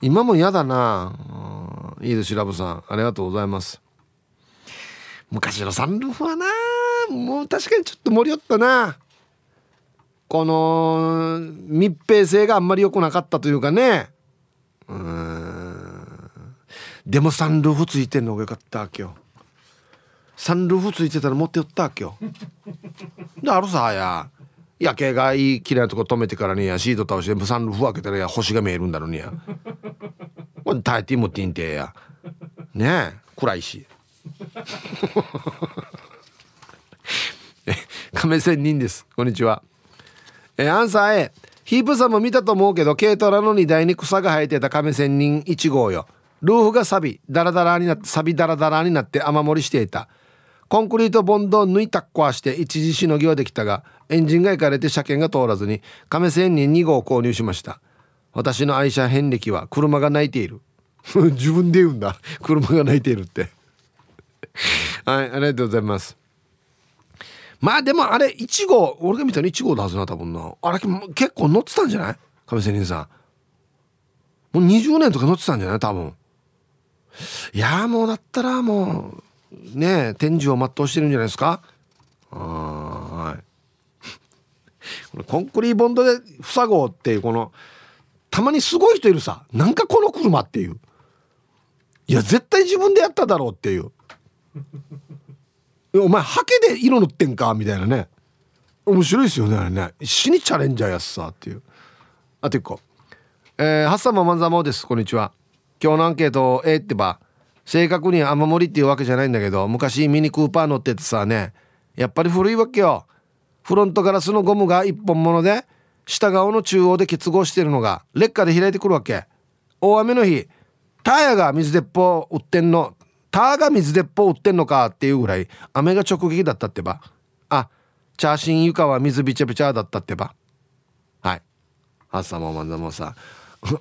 今も嫌だな。いいですラブさん。ありがとうございます。昔のサンルーフはな。もう確かにちょっと盛り寄ったな。この密閉性があんまり良くなかったというかね。うん。でもサンルーフついてんのがよかったわけよ。サンルーフついてたら持って寄ったわけよ。であるさや夜景がいい綺麗なとこ止めてからにやシート倒してサンルーフ開けたらや星が見えるんだろうにや。これタイティムティンテや。ねえ暗いし。亀仙人です。こんにちは。えアンサー A ヒープさんも見たと思うけど軽トラの荷台に草が生えてた亀仙人1号よ。ルーフが錆びダラダラになって錆びダラダラになって雨漏りしていた。コンクリートボンドを抜いたっ壊して一時しのぎはできたがエンジンがいかれて車検が通らずに亀仙人2号を購入しました。私の愛車遍歴は車が泣いている。自分で言うんだ。車が泣いているって。はいありがとうございます。まあでもあれ1号俺が見たの1号だはずな多分な。あれ結構乗ってたんじゃない？亀仙人さん。もう20年とか乗ってたんじゃない？多分。いやもうだったらもうね天寿を全うしてるんじゃないですか？はい。このコンクリーボンドで塞ごうっていうこのたまにすごい人いるさ。なんかこの車っていう。いや絶対自分でやっただろうっていう。お前ハケで色塗ってんかみたいなね。面白いですよねあれね。死にチャレンジャーやすさっていう。あと一個。えー、ハッサンママンザモです。こんにちは。今日のアンケートえー、ってば正確に雨漏りっていうわけじゃないんだけど昔ミニクーパー乗っててさねやっぱり古いわけよ。フロントガラスのゴムが一本物で下側の中央で結合してるのが劣化で開いてくるわけ。大雨の日タイヤが水鉄砲売ってんのターが水鉄砲売ってんのかっていうぐらい雨が直撃だったってば。あチャーシン床は水びちゃびちゃだったってば。はい。朝もまんだもさ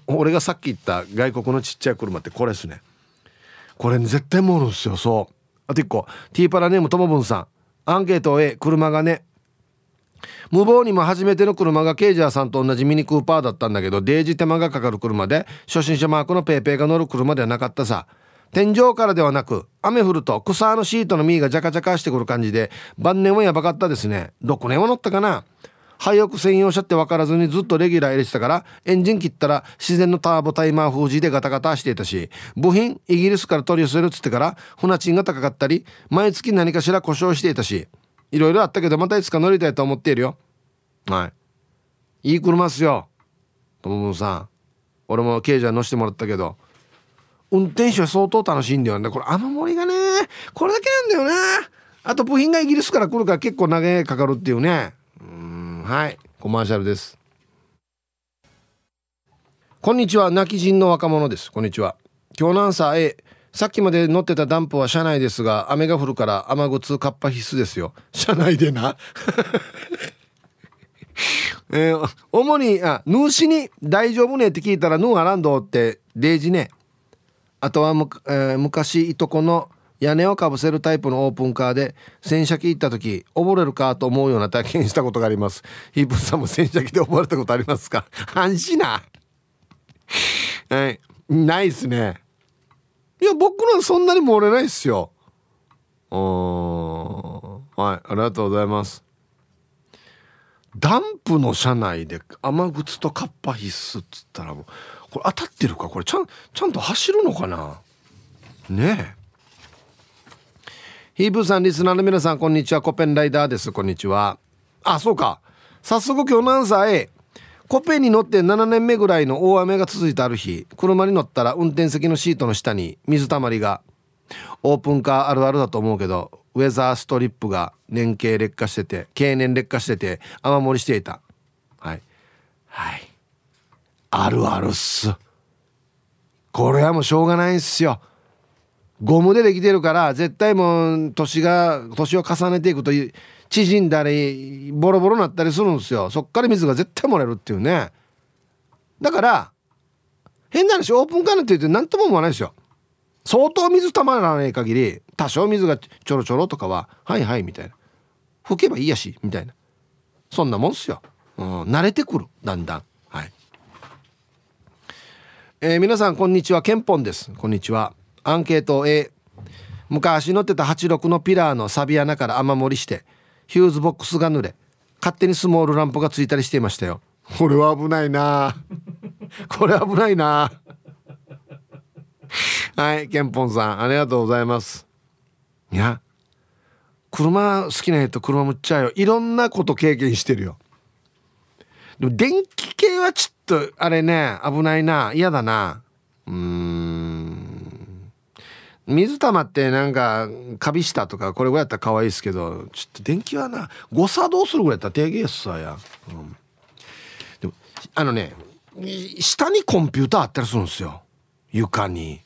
俺がさっき言った外国のちっちゃい車ってこれですね。これ、ね、絶対もるんですよ。そう。あと一個。ティーパラネームともぶんさん。アンケート A 車がね。無謀にも初めての車がケイジャーさんと同じミニクーパーだったんだけどデージ手間がかかる車で初心者マークのペーペーが乗る車ではなかったさ。天井からではなく雨降ると草のシートの実がジャカジャカしてくる感じで晩年はやばかったですね。6年は乗ったかな？廃屋専用車って分からずにずっとレギュラー入れてたからエンジン切ったら自然のターボタイマー封じでガタガタしていたし部品イギリスから取り寄せるっつってから船賃が高かったり毎月何かしら故障していたしいろいろあったけどまたいつか乗りたいと思っているよ。はい。いい車っすよ。ともぶさん。俺もケイジャー乗してもらったけど。運転手は相当楽しいんだよね。これ雨漏りがねこれだけなんだよなあと部品がイギリスから来るから結構長いかかるっていうね。はい。コマーシャルです。こんにちは。泣き人の若者です。こんにちは。今日のアンサー A さっきまで乗ってたダンプは車内ですが雨が降るから雨靴カッパ必須ですよ。車内でな。えー、主にあヌーシに大丈夫ねって聞いたらヌーアランドってデージね。あとはむ、えー、昔いとこの屋根をかぶせるタイプのオープンカーで洗車機行った時溺れるかと思うような体験したことがあります。ヒープさんも洗車機で溺れたことありますか？安心な。はい。ないっすね。いや僕のそんなに漏れないっすよ。はい。ありがとうございます。ダンプの車内で雨靴とカッパ必須っつったらもうこれ当たってるか？これちゃんちゃんと走るのかな？ねえ。ヒープーさんリスナーの皆さんこんにちは。コペンライダーです。こんにちは。あそうか。早速今日のアンサー A コペンに乗って7年目ぐらいの大雨が続いたある日。車に乗ったら運転席のシートの下に水たまりが。オープンカーあるあるだと思うけどウェザーストリップが年経劣化してて経年劣化してて雨漏りしていた。はい。はい。あるあるっす。これはもうしょうがないっすよ。ゴムでできてるから絶対もう年が年を重ねていくと縮んだりボロボロになったりするんですよ。そっから水が絶対漏れるっていうね。だから変な話オープンカーなんて言って何とも思わないですよ。相当水たまらない限り多少水がちょろちょろとかははいはいみたいな。拭けばいいやしみたいな。そんなもんっすよ、うん、慣れてくるだんだん。はい。えー、皆さんこんにちは。ケンポンです。こんにちは。アンケート A 昔乗ってた86のピラーのサビ穴から雨漏りしてヒューズボックスが濡れ勝手にスモールランプがついたりしていましたよ。これは危ないな。これ危ないな。はいケンポンさんありがとうございます。いや車好きな人車むっちゃうよ。いろんなこと経験してるよ。でも電気系はちょっとあれね危ないな。嫌だな。うん水玉ってなんかカビしたとかこれぐらいやったら可愛いですけどちょっと電気はな誤作動するぐらいやったら低減さや、うん、でもあのね下にコンピューターあったりするんですよ。床に。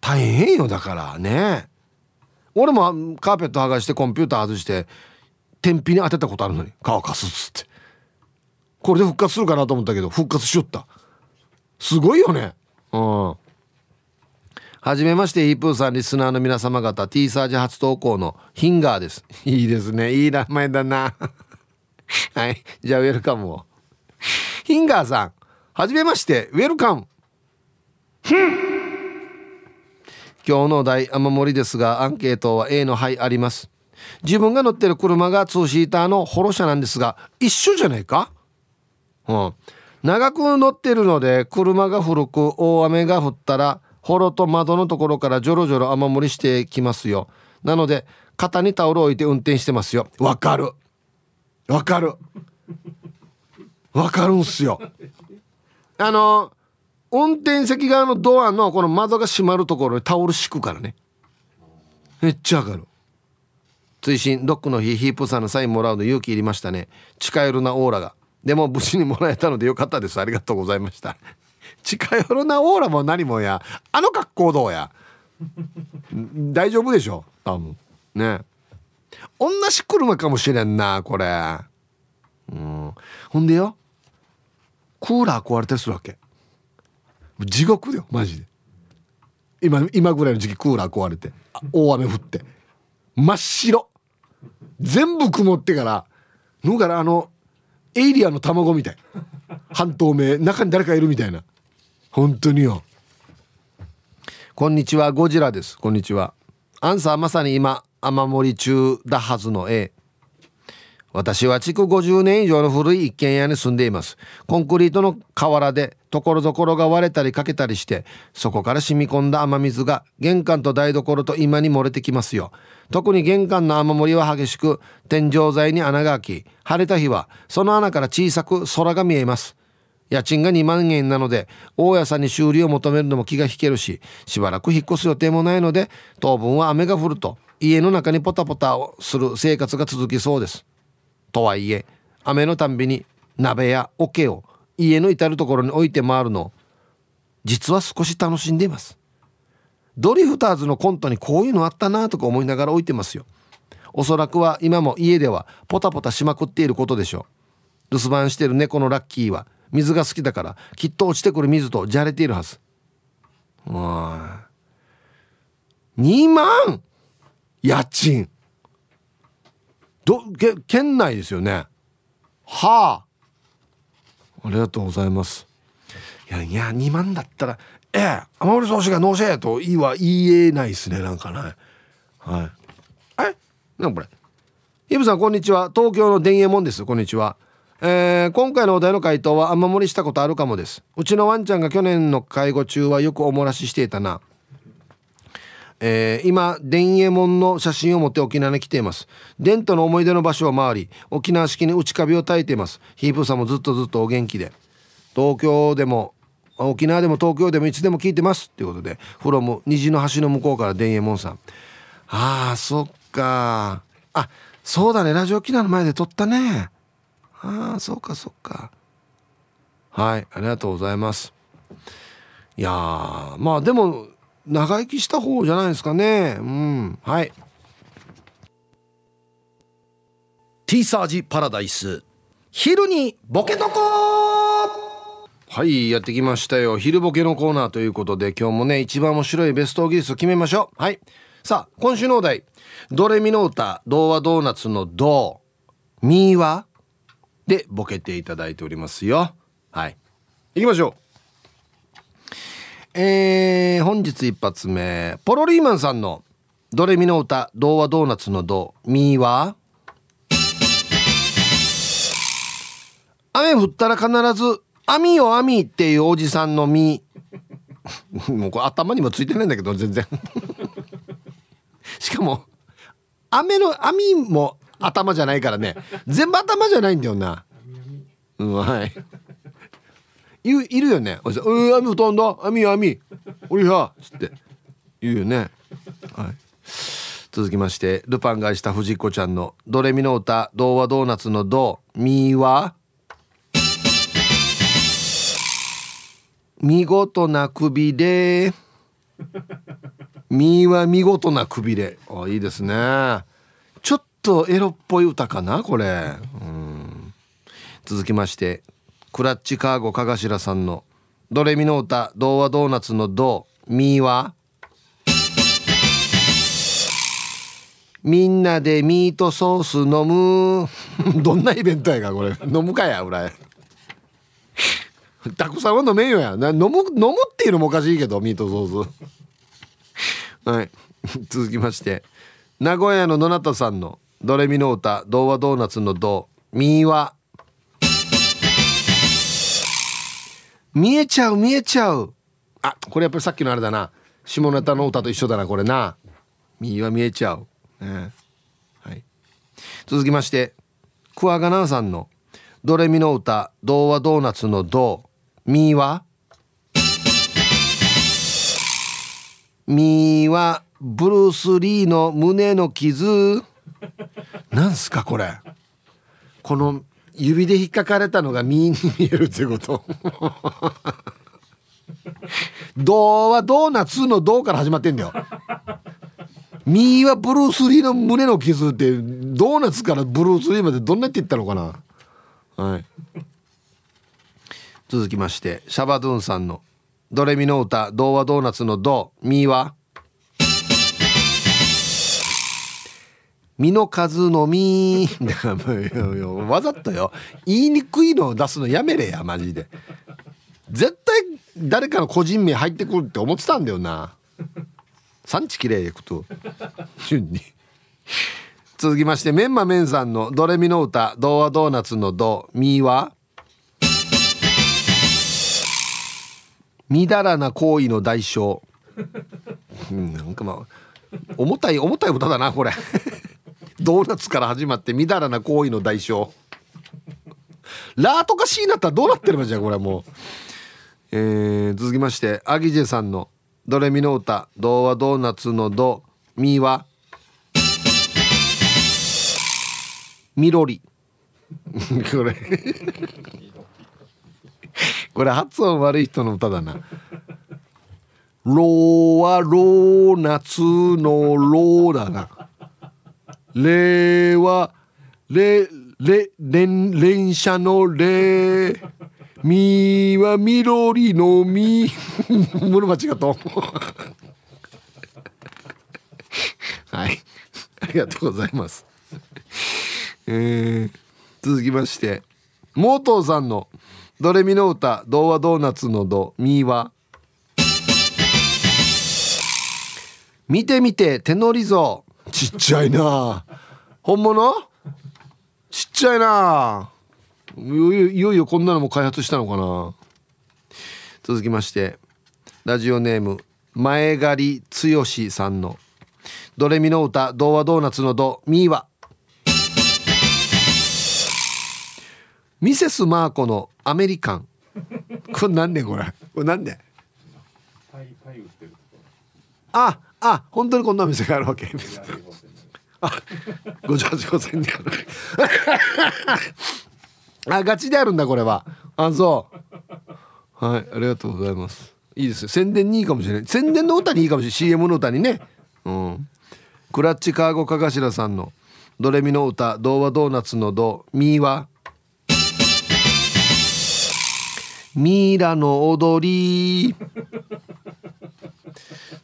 大変よだから。ね。俺もカーペット剥がしてコンピューター外して天日に当てたことあるのに。乾かすっつって。これで復活するかなと思ったけど復活しよった。すごいよね。うん。はじめましてヒープーさんリスナーの皆様方 T サージ初投稿のヒンガーです。いいですね。いい名前だな。はい。じゃあウェルカムを。ヒンガーさんはじめまして。ウェルカム。今日の題雨漏りですがアンケートは A の「はい」あります。自分が乗ってる車がツーシーターのホロ車なんですが一緒じゃないか？うん。長く乗ってるので車が古く大雨が降ったらホロと窓のところからジョロジョロ雨漏りしてきますよ。なので肩にタオルを置いて運転してますよ。わかる。わかる。わかるんすよ。あの運転席側のドアのこの窓が閉まるところにタオル敷くからね。めっちゃわかる。追伸ドックの日ヒープさんのサインもらうの勇気いりましたね。近寄るなオーラが。でも無事にもらえたのでよかったです。ありがとうございました。近寄るなオーラも何もや。あの格好どうや。大丈夫でしょ？多分。ね。同じ車かもしれんなこれ。うん。ほんでよ。クーラー壊れたりするわけ。地獄だよマジで。今今ぐらいの時期クーラー壊れて。大雨降って。真っ白。全部曇ってから。のからあのエイリアンの卵みたい。半透明。中に誰かいるみたいな。本当によ。こんにちはゴジラです。こんにちは。アンサーまさに今雨漏り中だはずの A 私は築50年以上の古い一軒家に住んでいます。コンクリートの瓦でところどころが割れたり欠けたりしてそこから染み込んだ雨水が玄関と台所と今に漏れてきますよ。特に玄関の雨漏りは激しく天井材に穴が開き晴れた日はその穴から小さく空が見えます。家賃が2万円なので大家さんに修理を求めるのも気が引けるししばらく引っ越す予定もないので当分は雨が降ると家の中にポタポタをする生活が続きそうです。とはいえ雨のたんびに鍋や桶を家の至る所に置いて回るの実は少し楽しんでいます。ドリフターズのコントにこういうのあったなとか思いながら置いてますよ。おそらくは今も家ではポタポタしまくっていることでしょう。留守番してる猫のラッキーは水が好きだからきっと落ちてくる水とじゃれているはず。2万？家賃。どけ県内ですよね。はあ。ありがとうございます。いやいや2万だったらええ雨漏り総司が納車やといいは言えないですねなんかね。はい。え？なんこれ。イブさんこんにちは。東京の電衛門です。こんにちは。えー、今回のお題の回答は雨漏りしたことあるかもです。うちのワンちゃんが去年の介護中はよくお漏らししていたな。えー、今電衛門の写真を持って沖縄に来ています。伝統の思い出の場所を回り沖縄式に内カビを焚いています。ヒープさんもずっとずっとお元気で。東京でも沖縄でも東京でもいつでも聞いてます。っていうことでフロム虹の橋の向こうから電衛門さん。ああそっかあそうだね。ラジオ沖縄の前で撮ったね。ああそうかそうか。はいありがとうございます。いやまあでも長生きした方じゃないですかね。うんはい。T サージパラダイス。昼にボケとこはいやってきましたよ。昼ボケのコーナーということで今日もね一番面白いベストギリスを決めましょう。はい。さあ今週のお題。ドレミの歌。童話ドーナツのドミーは？でボケていただいておりますよ。はい。行きましょう。えー、本日一発目。ポロリーマンさんのドレミの歌童話ドーナツのドミーは？雨降ったら必ず「網よ網」っていうおじさんの実 もうこれ頭にもついてないんだけど全然。しかも雨の網も頭じゃないからね。全部頭じゃないんだよな。うんはい。いいるよね「おじさんうん網飛んだ。網網おりは」つって。言うよね。はい。続きましてルパンがした藤子ちゃんの「ドレミの歌童話ドーナツのド」「ミは？見事なくびれみは見事なくびれあいいですね。とエロっぽい歌かな？これ。続きましてクラッチカーゴかがしらさんの「ドレミの歌童話ドーナツのド」「ミは？みんなでミートソース飲む。どんなイベントやかこれ。飲むかや裏へ。たくさんは飲めんよや。な飲む飲むっていうのもおかしいけどミートソース。はい。続きまして名古屋の野中さんの「ドレミの歌童話ドーナツのド」「ミーは」見えちゃう見えちゃう。あこれやっぱりさっきのあれだな。下ネタの歌と一緒だなこれな「ミーは見えちゃう」ね。はい。続きまして桑名奈さんの「ドレミの歌童話ドーナツのド」みは。みはブルース・リーの胸の傷。なんすかこれ。この指で引っかかれたのがミに見えるってこと。銅はドーナツの銅から始まってんだよ。ミーはブルース・リーの胸の傷ってドーナツからブルース・リーまでどんなって言ったのかな。はい。続きましてシャバドゥンさんの「ドレミの歌童話ドーナツのド」「ミは」「身の数のみ」わざとよ。言いにくいのを出すのやめれやマジで。絶対誰かの個人名入ってくるって思ってたんだよな。産地きれいくと。順に。続きましてメンマメンさんの「ドレミの歌童話ドーナツのド」「ミは」みだらな行為の代償、うん、なんかまあ重たい重たい歌だなこれ。ドーナツから始まってみだらな行為の代償。ラーとかシーなったらどうなってればじゃこれはもう、えー、続きましてアギジェさんの「ドレミの歌。童話ドーナツのド」「ミは」「みろり」これ。これ発音悪い人の歌だな。ローはロー夏のローだな。レはレレ連連射のレミ は緑のミ もの間違った。はい。ありがとうございます。えー、続きましてモートーさんの「ドレミの歌童話ドーナツのドミーは。見てみて手乗り像ちっちゃいな。本物？ちっちゃいな。いよいよこんなのも開発したのかな。続きましてラジオネーム前狩剛さんの「ドレミの歌童話ドーナツのドミーは」ミセスマーコのアメリカン。これ何ねこれ？これ何ねああ本当にこんな店があるわけ。あ五条八号線にあるあガチであるんだこれは。あそう。はいありがとうございます。いいですよ。宣伝にいいかもしれない。宣伝の歌にいいかもしれない。CM の歌にね。うん。クラッチカーゴかがしらさんの「ドレミの歌童話ドーナツのドミーは」ミイラの踊り。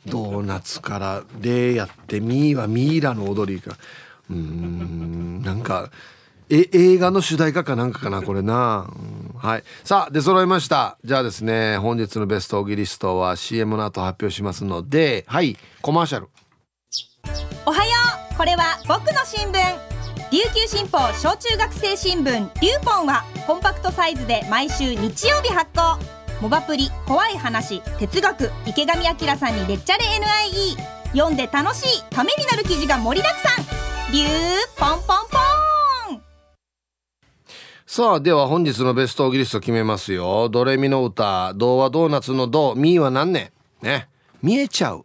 ドーナツからでやってミーはミイラの踊りか。うんなんかえ映画の主題歌かなんかかなこれな、うん、はい。さあ出揃いました。じゃあですね本日のベストオギリストは CM の後発表しますのではいコマーシャル。おはよう。これは僕の新聞。琉球新報小中学生新聞リューポンはコンパクトサイズで毎週日曜日発行。モバプリ怖い話哲学池上彰さんにレッチャレ NIE 読んで楽しいためになる記事が盛りだくさん。リューポンポンポン。さあでは本日のベストオギリスト決めますよ。ドレミの歌童話ドーナツのドミーは何年？ね。見えちゃう。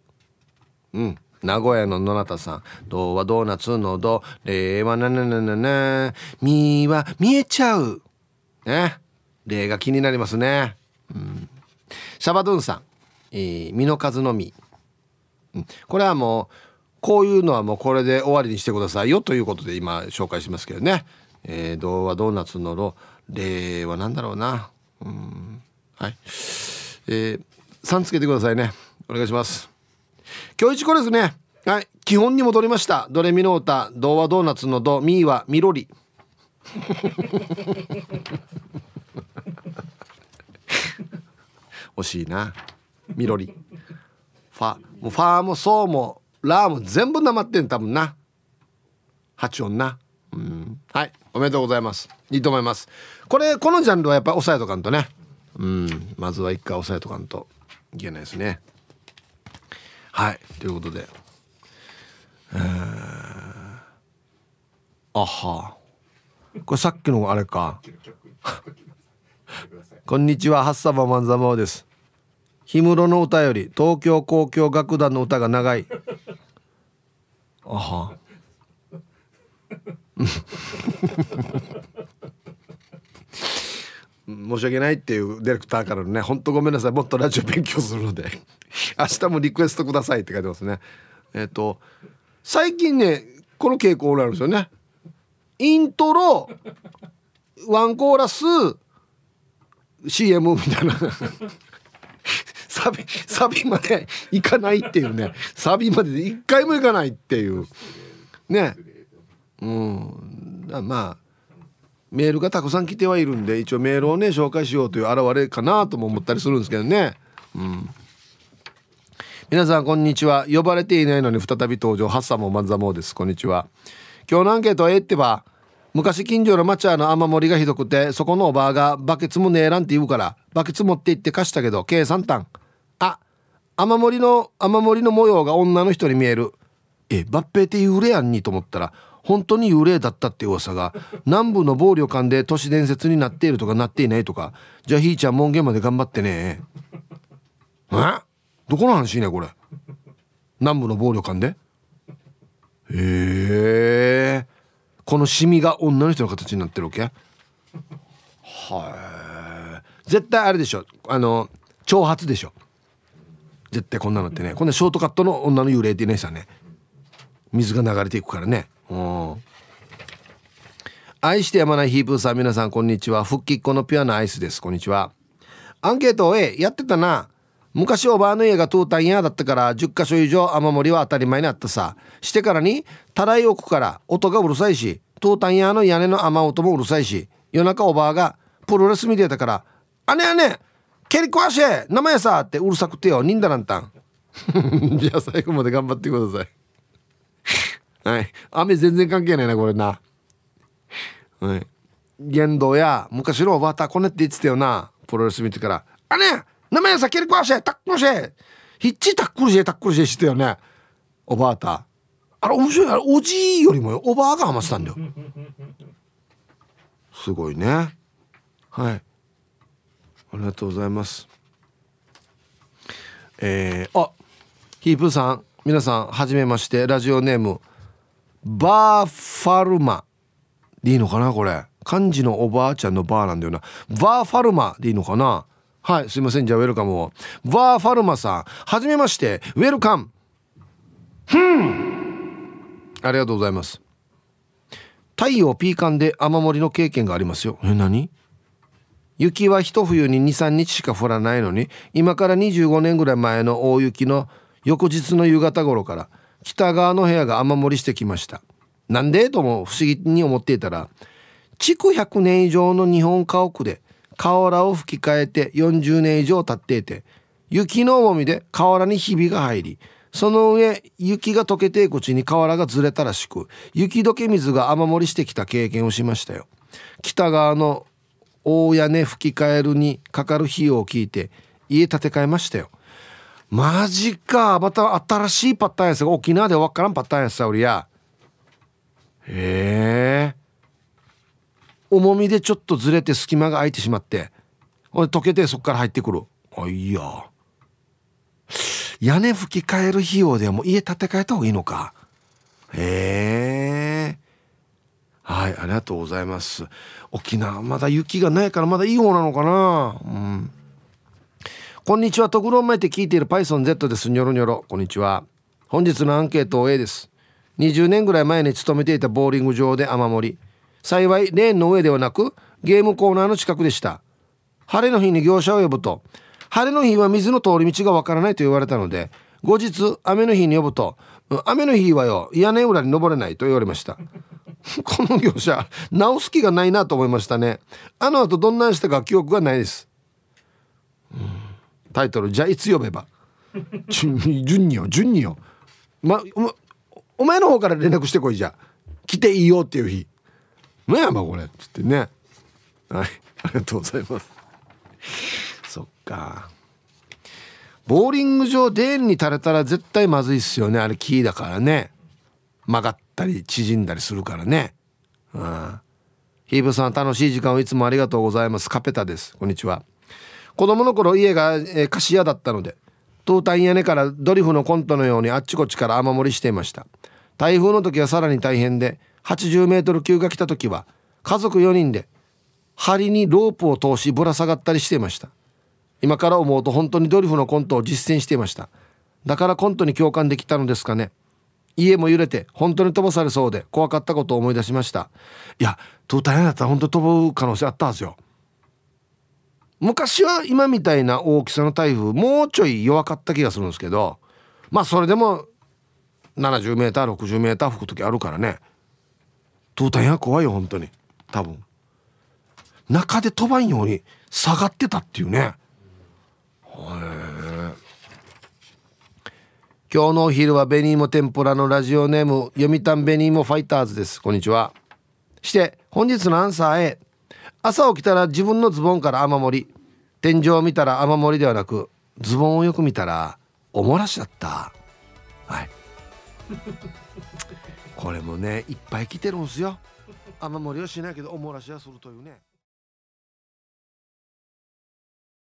うん。名古屋の野中さん。童話ドーナツのド、令和ななななな、みは見えちゃう。ね。例が気になりますね。うん。シャバドゥンさん。えー、身の数のみ。うん。これはもう、こういうのはもうこれで終わりにしてくださいよということで今紹介しますけどね。えー、童話ドーナツのロ、例は何だろうな。うん。はい。えー、3つけてくださいね。お願いします。今日一これですねはい基本に戻りましたドレミの歌童話ドーナツのドミーはミロリ惜しいな。ミロリファもうファーもソーもラーも全部なまってん多分な。8音な。うん。はい。おめでとうございます。いいと思います。これこのジャンルはやっぱ押さえとかんとね。うん。まずは一回押さえとかんと。いけないですね。はい。ということで。えー、あは。これさっきのあれか。こんにちは。ハッサバマンザマオです。氷室の歌より。東京交響楽団の歌が長い。あは。申し訳ないっていうディレクターからのねほんとごめんなさい。もっとラジオ勉強するので。明日もリクエストくださいって書いてますね。えっ、ー、と最近ねこの傾向あるんですよね。イントロワンコーラス CM みたいな。サビサビまでいかないっていうね。サビまで一回もいかないっていう。ね。うん。まあメールがたくさん来てはいるんで一応メールをね紹介しようという表れかなとも思ったりするんですけどね。うん。皆さんこんにちは。呼ばれていないのに再び登場。ハッサモマンザモーです。こんにちは。今日のアンケートはええってば。昔近所のマチャーの雨漏りがひどくてそこのおばあがバケツもねえらんって言うからバケツ持って行って貸したけど計3単。あ雨漏りの雨漏りの模様が女の人に見える。え抜兵って幽霊やんにと思ったら本当に幽霊だったって噂が南部の暴旅館で都市伝説になっているとかなっていないとかじゃあひーちゃん門限まで頑張ってね。え？どこの話ねこれ？南部の暴力館で？へえ。このシミが女の人の形になってるわけ？はい。絶対あれでしょ。あの挑発でしょ。絶対こんなのってね。こんなショートカットの女の幽霊っていないさね。水が流れていくからね。うん。愛してやまないヒープーさん皆さんこんにちは。復帰っ子のピュアなアイスです。こんにちは。アンケートをやってたな。昔おばあの家がトータン屋だったから10箇所以上雨漏りは当たり前にあったさ。してからにたらい置くから音がうるさいしトータン屋の屋根の雨音もうるさいし夜中おばあがプロレス見てたから「あねあね蹴り壊して生やさ!」ってうるさくてよにんだなんたん。じゃあ最後まで頑張ってください。はい。雨全然関係ないなこれな。はい。言動や昔のおばあたこねって言ってたよな。プロレス見てから「あねなめやさけり壊してタックルしてひっちタックルしてタックルしてしてよねおばあたあれ面白いあれおじいよりもおばあがハマってたんだよすごいねはいありがとうございますえー、あヒープーさん皆さんはじめましてラジオネームバーファルマでいいのかなこれ漢字のおばあちゃんのバーなんだよなバーファルマでいいのかなはい、すいません。じゃあ、ウェルカムを。バーファルマさん、はじめまして、ウェルカム。ふんありがとうございます。太陽ピーカンで雨漏りの経験がありますよ。え、何？雪は一冬に23日しか降らないのに今から25年ぐらい前の大雪の翌日の夕方頃から北側の部屋が雨漏りしてきましたなんで？とも不思議に思っていたら築100年以上の日本家屋で瓦を吹き替えて40年以上経っていて雪の重みで瓦にひびが入りその上雪が溶けていくうちに瓦がずれたらしく雪解け水が雨漏りしてきた経験をしましたよ。北側の大屋根吹き替えるにかかる費用を聞いて家建て替えましたよ。マジかまた新しいパターンやつが沖縄でわからんパターンやつさ俺や。へえ。重みでちょっとずれて隙間が空いてしまってほんで溶けてそこから入ってくる。あいや。屋根吹き替える費用でも家建て替えた方がいいのか。へえ。はいありがとうございます。沖縄まだ雪がないからまだいい方なのかな。うん。こんにちは。特論前って聞いている PythonZ です。ニョロニョロ。こんにちは。本日のアンケート A です。20年ぐらい前に勤めていたボーリング場で雨漏り。幸いレーンの上ではなくゲームコーナーの近くでした。晴れの日に業者を呼ぶと晴れの日は水の通り道がわからないと言われたので後日雨の日に呼ぶと雨の日はよ屋根裏に登れないと言われました。この業者直す気がないなと思いましたね。あの後どんなんしたか記憶がないです、タイトルじゃあいつ呼べば。順によ順によまお前の方から連絡してこいじゃ来ていいよっていう日。ねえまこれっつってね。はい。ありがとうございます。そっか。ボーリング場デーンに垂れたら絶対まずいっすよね。あれ木だからね。曲がったり縮んだりするからね。うん。ヒーブさん楽しい時間をいつもありがとうございます。カペタです。こんにちは。子供の頃家が、えー、貸し屋だったのでトータン屋根からドリフのコントのようにあっちこっちから雨漏りしていました。台風の時はさらに大変で80メートル級が来た時は家族4人で針にロープを通しぶら下がったりしていました。今から思うと本当にドリフのコントを実践していました。だからコントに共感できたのですかね。家も揺れて本当に飛ばされそうで怖かったことを思い出しました。いやトータンだった。ら本当に飛ぶ可能性あったんですよ。昔は今みたいな大きさの台風もうちょい弱かった気がするんですけどまあそれでも 70m60m 吹く時あるからね。トータン屋怖いよ本当に。多分。中で飛ばんように下がってたっていうね。へえ。今日のお昼は紅芋天ぷらのラジオネーム読谷紅芋ファイターズです。こんにちは。して本日のアンサー A 朝起きたら自分のズボンから雨漏り。天井を見たら雨漏りではなくズボンをよく見たらおもらしだった。はい。これもねいっぱい来てるんすよ。雨漏りはしないけどおもらしはするというね。